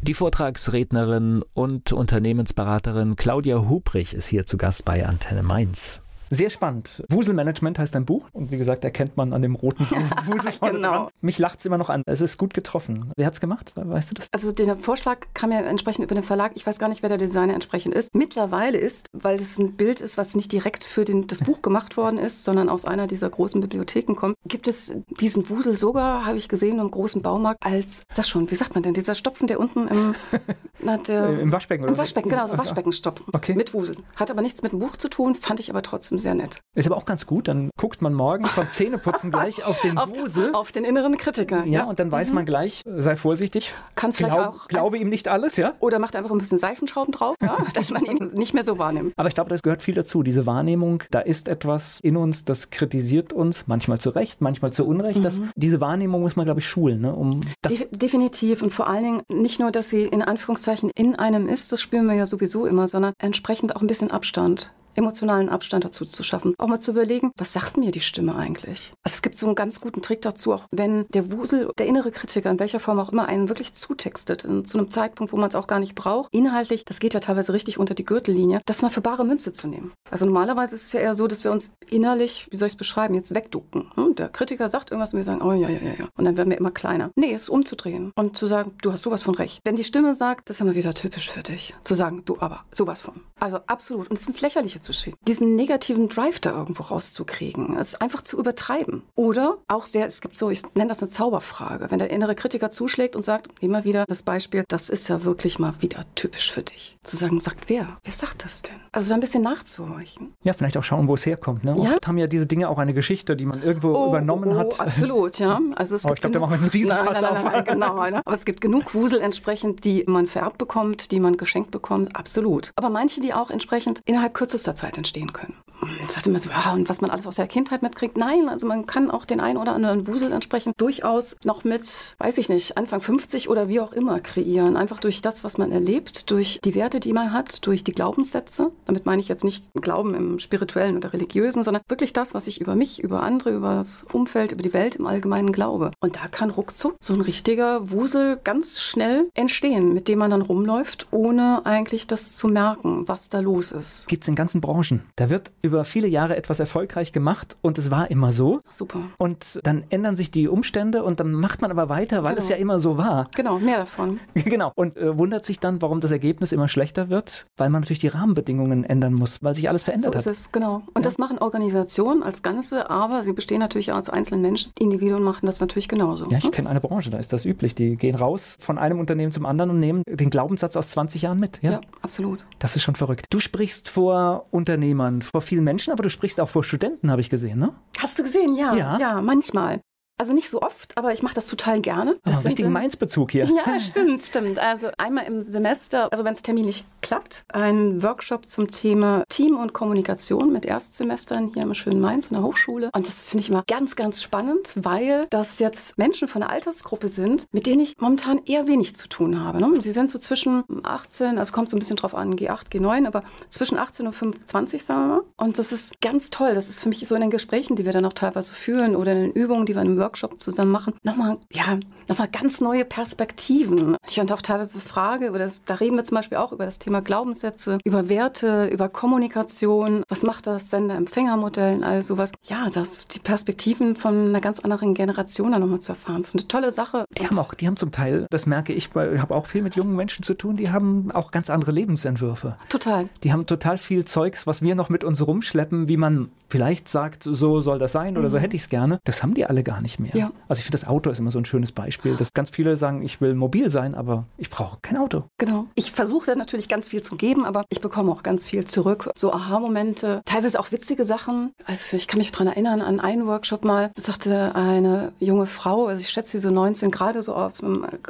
Die Vortragsrednerin und Unternehmensberaterin Claudia Hubrich ist hier zu Gast bei Antenne Mainz. Sehr spannend. Wuselmanagement heißt ein Buch und wie gesagt, erkennt man an dem roten Wusel vorne genau. dran. Mich lacht es immer noch an. Es ist gut getroffen. Wer hat es gemacht? Weißt du das? Also der Vorschlag kam ja entsprechend über den Verlag. Ich weiß gar nicht, wer der Designer entsprechend ist. Mittlerweile ist, weil es ein Bild ist, was nicht direkt für den, das Buch gemacht worden ist, sondern aus einer dieser großen Bibliotheken kommt, gibt es diesen Wusel sogar, habe ich gesehen, im großen Baumarkt als, sag schon, wie sagt man denn, dieser Stopfen, der unten im, na, der, Im Waschbecken oder Im Waschbecken, genau, so Waschbeckenstopfen okay. mit Wusel. Hat aber nichts mit dem Buch zu tun, fand ich aber trotzdem sehr nett. Ist aber auch ganz gut, dann guckt man morgen beim Zähneputzen gleich auf den auf, Wusel. Auf den inneren Kritiker. Ja, ja und dann weiß mhm. man gleich, sei vorsichtig. Kann vielleicht Glaub, auch. Glaube ihm nicht alles, ja? Oder macht einfach ein bisschen Seifenschrauben drauf, ja? dass man ihn nicht mehr so wahrnimmt. Aber ich glaube, das gehört viel dazu. Diese Wahrnehmung, da ist etwas in uns, das kritisiert uns, manchmal zu Recht, manchmal zu Unrecht. Mhm. Das, diese Wahrnehmung muss man, glaube ich, schulen. Ne? Um De definitiv. Und vor allen Dingen nicht nur, dass sie in Anführungszeichen in einem ist, das spüren wir ja sowieso immer, sondern entsprechend auch ein bisschen Abstand emotionalen Abstand dazu zu schaffen. Auch mal zu überlegen, was sagt mir die Stimme eigentlich? Also es gibt so einen ganz guten Trick dazu, auch wenn der Wusel, der innere Kritiker, in welcher Form auch immer, einen wirklich zutextet, in, zu einem Zeitpunkt, wo man es auch gar nicht braucht. Inhaltlich, das geht ja teilweise richtig unter die Gürtellinie, das mal für bare Münze zu nehmen. Also normalerweise ist es ja eher so, dass wir uns innerlich, wie soll ich es beschreiben, jetzt wegducken. Hm? Der Kritiker sagt irgendwas und wir sagen, oh ja, ja, ja, ja. Und dann werden wir immer kleiner. Nee, es umzudrehen und zu sagen, du hast sowas von recht. Wenn die Stimme sagt, das ist immer wieder typisch für dich, zu sagen, du aber, sowas von. Also absolut. Und es ist ins Lächerliche zu schieben. Diesen negativen Drive da irgendwo rauszukriegen, es einfach zu übertreiben. Oder auch sehr, es gibt so, ich nenne das eine Zauberfrage, wenn der innere Kritiker zuschlägt und sagt, immer wieder das Beispiel, das ist ja wirklich mal wieder typisch für dich. Zu sagen, sagt wer? Wer sagt das denn? Also so ein bisschen nachzuhorchen. Ja, vielleicht auch schauen, wo es herkommt. Ne? Ja? Oft haben ja diese Dinge auch eine Geschichte, die man irgendwo oh, übernommen oh, hat. Absolut, ja. Also es Aber ich glaube, da machen wir einen Riesenfass nein, nein, nein, nein, genau. Ne? Aber es gibt genug Wusel entsprechend, die man vererbt bekommt, die man geschenkt bekommt, absolut. Aber manche, die auch entsprechend innerhalb kürzester Zeit entstehen können. Jetzt sagte man so, ja, und was man alles aus der Kindheit mitkriegt. Nein, also man kann auch den einen oder anderen Wusel entsprechend durchaus noch mit, weiß ich nicht, Anfang 50 oder wie auch immer kreieren. Einfach durch das, was man erlebt, durch die Werte, die man hat, durch die Glaubenssätze. Damit meine ich jetzt nicht Glauben im spirituellen oder religiösen, sondern wirklich das, was ich über mich, über andere, über das Umfeld, über die Welt im Allgemeinen glaube. Und da kann ruckzuck so ein richtiger Wusel ganz schnell entstehen, mit dem man dann rumläuft, ohne eigentlich das zu merken, was da los ist. Gibt es in ganzen Branchen. Da wird über viele Jahre etwas erfolgreich gemacht und es war immer so. Super. Und dann ändern sich die Umstände und dann macht man aber weiter, weil genau. es ja immer so war. Genau, mehr davon. genau. Und äh, wundert sich dann, warum das Ergebnis immer schlechter wird, weil man natürlich die Rahmenbedingungen ändern muss, weil sich alles verändert hat. So ist es, genau. Und ja. das machen Organisationen als Ganze, aber sie bestehen natürlich auch aus einzelnen Menschen. Individuen machen das natürlich genauso. Ja, ich hm? kenne eine Branche, da ist das üblich. Die gehen raus von einem Unternehmen zum anderen und nehmen den Glaubenssatz aus 20 Jahren mit. Ja, ja absolut. Das ist schon verrückt. Du sprichst vor Unternehmern, vor vielen Menschen, aber du sprichst auch vor Studenten, habe ich gesehen, ne? Hast du gesehen? Ja, ja, ja manchmal. Also nicht so oft, aber ich mache das total gerne. Das oh, richtigen Mainz-Bezug hier. Ja, stimmt, stimmt. Also einmal im Semester, also wenn es terminlich klappt, ein Workshop zum Thema Team und Kommunikation mit Erstsemestern hier im schönen Mainz in der Hochschule. Und das finde ich immer ganz, ganz spannend, weil das jetzt Menschen von der Altersgruppe sind, mit denen ich momentan eher wenig zu tun habe. Ne? Sie sind so zwischen 18, also kommt so ein bisschen drauf an, G8, G9, aber zwischen 18 und 25, sagen wir mal. Und das ist ganz toll. Das ist für mich so in den Gesprächen, die wir dann auch teilweise führen oder in den Übungen, die wir im Workshop Workshop zusammen machen, nochmal, ja, nochmal ganz neue Perspektiven. Ich und auch teilweise Frage, über das, da reden wir zum Beispiel auch über das Thema Glaubenssätze, über Werte, über Kommunikation. Was macht das Sender-Empfänger-Modell und all sowas? Ja, das die Perspektiven von einer ganz anderen Generation dann nochmal zu erfahren. Das ist eine tolle Sache. Die haben auch, die haben zum Teil, das merke ich, weil ich habe auch viel mit jungen Menschen zu tun, die haben auch ganz andere Lebensentwürfe. Total. Die haben total viel Zeugs, was wir noch mit uns rumschleppen, wie man vielleicht sagt, so soll das sein oder mhm. so hätte ich es gerne. Das haben die alle gar nicht mehr. Ja. Also ich finde, das Auto ist immer so ein schönes Beispiel, dass ganz viele sagen, ich will mobil sein, aber ich brauche kein Auto. Genau. Ich versuche da natürlich ganz viel zu geben, aber ich bekomme auch ganz viel zurück. So Aha-Momente, teilweise auch witzige Sachen. Also ich kann mich daran erinnern, an einen Workshop mal, sagte eine junge Frau, also ich schätze sie so 19, gerade so aus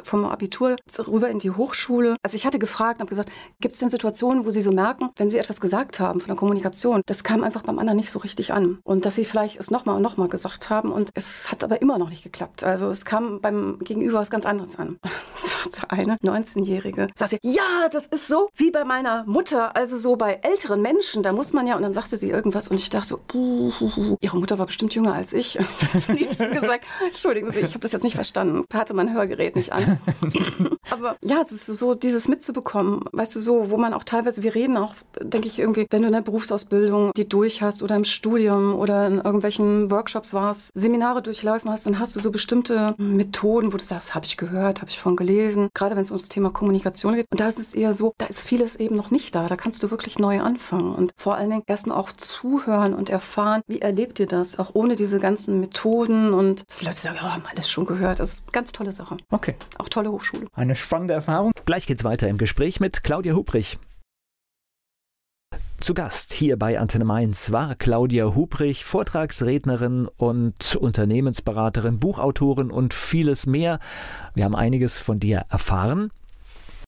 vom Abitur rüber in die Hochschule. Also ich hatte gefragt und habe gesagt, gibt es denn Situationen, wo Sie so merken, wenn Sie etwas gesagt haben von der Kommunikation, das kam einfach beim anderen nicht so richtig an. Und dass Sie vielleicht es nochmal und nochmal gesagt haben und es hat aber immer noch nicht geklappt. Also es kam beim Gegenüber was ganz anderes an. sagte eine 19-Jährige, sagte, ja, das ist so wie bei meiner Mutter, also so bei älteren Menschen, da muss man ja, und dann sagte sie irgendwas und ich dachte, uh, uh, uh. ihre Mutter war bestimmt jünger als ich. Ich habe gesagt, entschuldigen Sie, ich habe das jetzt nicht verstanden, hatte mein Hörgerät nicht an. Aber ja, es ist so, dieses mitzubekommen, weißt du, so, wo man auch teilweise, wir reden auch, denke ich, irgendwie, wenn du in der Berufsausbildung die durch hast oder im Studium oder in irgendwelchen Workshops warst, Seminare durchlaufen hast, dann hast du so bestimmte Methoden, wo du sagst, habe ich gehört, habe ich von gelesen, gerade wenn es ums Thema Kommunikation geht. Und da ist es eher so, da ist vieles eben noch nicht da. Da kannst du wirklich neu anfangen und vor allen Dingen erstmal auch zuhören und erfahren, wie erlebt ihr das, auch ohne diese ganzen Methoden und dass die Leute sagen, ja, haben alles schon gehört. Das ist eine ganz tolle Sache. Okay. Auch tolle Hochschule. Eine spannende Erfahrung. Gleich geht's weiter im Gespräch mit Claudia Hubrich. Zu Gast hier bei Antenne Mainz war Claudia Hubrich, Vortragsrednerin und Unternehmensberaterin, Buchautorin und vieles mehr. Wir haben einiges von dir erfahren.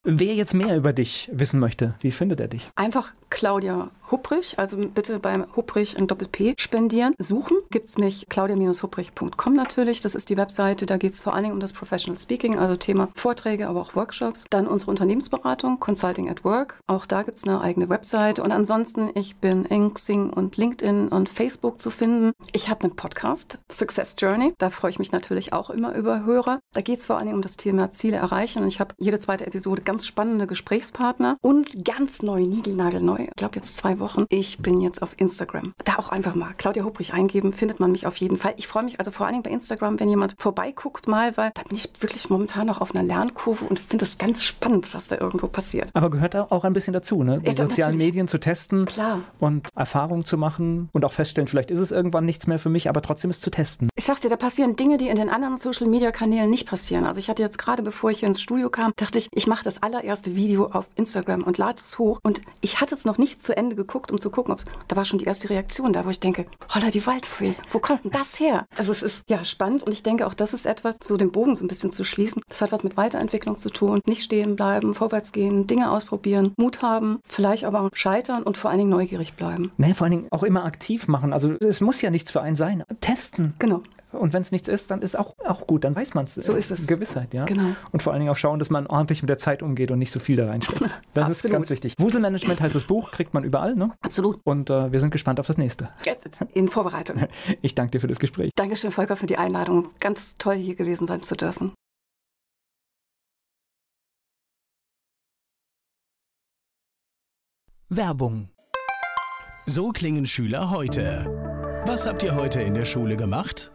Wer jetzt mehr über dich wissen möchte, wie findet er dich? Einfach Claudia Hupprich, also bitte beim Hupprich ein Doppel-P spendieren. Suchen gibt es mich claudia-hupprich.com natürlich. Das ist die Webseite. Da geht es vor allen Dingen um das Professional Speaking, also Thema Vorträge, aber auch Workshops. Dann unsere Unternehmensberatung, Consulting at Work. Auch da gibt es eine eigene Webseite. Und ansonsten, ich bin in Xing und LinkedIn und Facebook zu finden. Ich habe einen Podcast, Success Journey. Da freue ich mich natürlich auch immer über Hörer. Da geht es vor allen Dingen um das Thema Ziele erreichen. Und ich habe jede zweite Episode ganz spannende Gesprächspartner und ganz neu, niegelnagelneu. Ich glaube jetzt zwei Wochen. Ich bin jetzt auf Instagram. Da auch einfach mal Claudia Hubrich eingeben, findet man mich auf jeden Fall. Ich freue mich also vor allen Dingen bei Instagram, wenn jemand vorbeiguckt mal, weil da bin ich wirklich momentan noch auf einer Lernkurve und finde es ganz spannend, was da irgendwo passiert. Aber gehört da auch ein bisschen dazu, ne? Die Ja, sozialen natürlich. Medien zu testen Klar. und Erfahrungen zu machen und auch feststellen, vielleicht ist es irgendwann nichts mehr für mich, aber trotzdem es zu testen. Ich sag's dir, da passieren Dinge, die in den anderen Social Media Kanälen nicht passieren. Also ich hatte jetzt gerade, bevor ich hier ins Studio kam, dachte ich, ich mache das allererste Video auf Instagram und lade es hoch. Und ich hatte es noch nicht zu Ende geguckt, um zu gucken, ob da war schon die erste Reaktion da, wo ich denke, holla die Waldfee, wo kommt denn das her? Also es ist ja spannend und ich denke auch, das ist etwas, so den Bogen so ein bisschen zu schließen. Das hat was mit Weiterentwicklung zu tun, nicht stehen bleiben, vorwärts gehen, Dinge ausprobieren, Mut haben, vielleicht aber scheitern und vor allen Dingen neugierig bleiben. Nee, vor allen Dingen auch immer aktiv machen. Also es muss ja nichts für einen sein. Testen. Genau. Und wenn es nichts ist, dann ist auch, auch gut, dann weiß man es. So ist es. Gewissheit, ja. Genau. Und vor allen Dingen auch schauen, dass man ordentlich mit der Zeit umgeht und nicht so viel da reinsteckt. Das ist ganz wichtig. Wuselmanagement heißt das Buch, kriegt man überall, ne? Absolut. Und äh, wir sind gespannt auf das nächste. In Vorbereitung. Ich danke dir für das Gespräch. Dankeschön, Volker, für die Einladung. Ganz toll, hier gewesen sein zu dürfen. Werbung. So klingen Schüler heute. Was habt ihr heute in der Schule gemacht?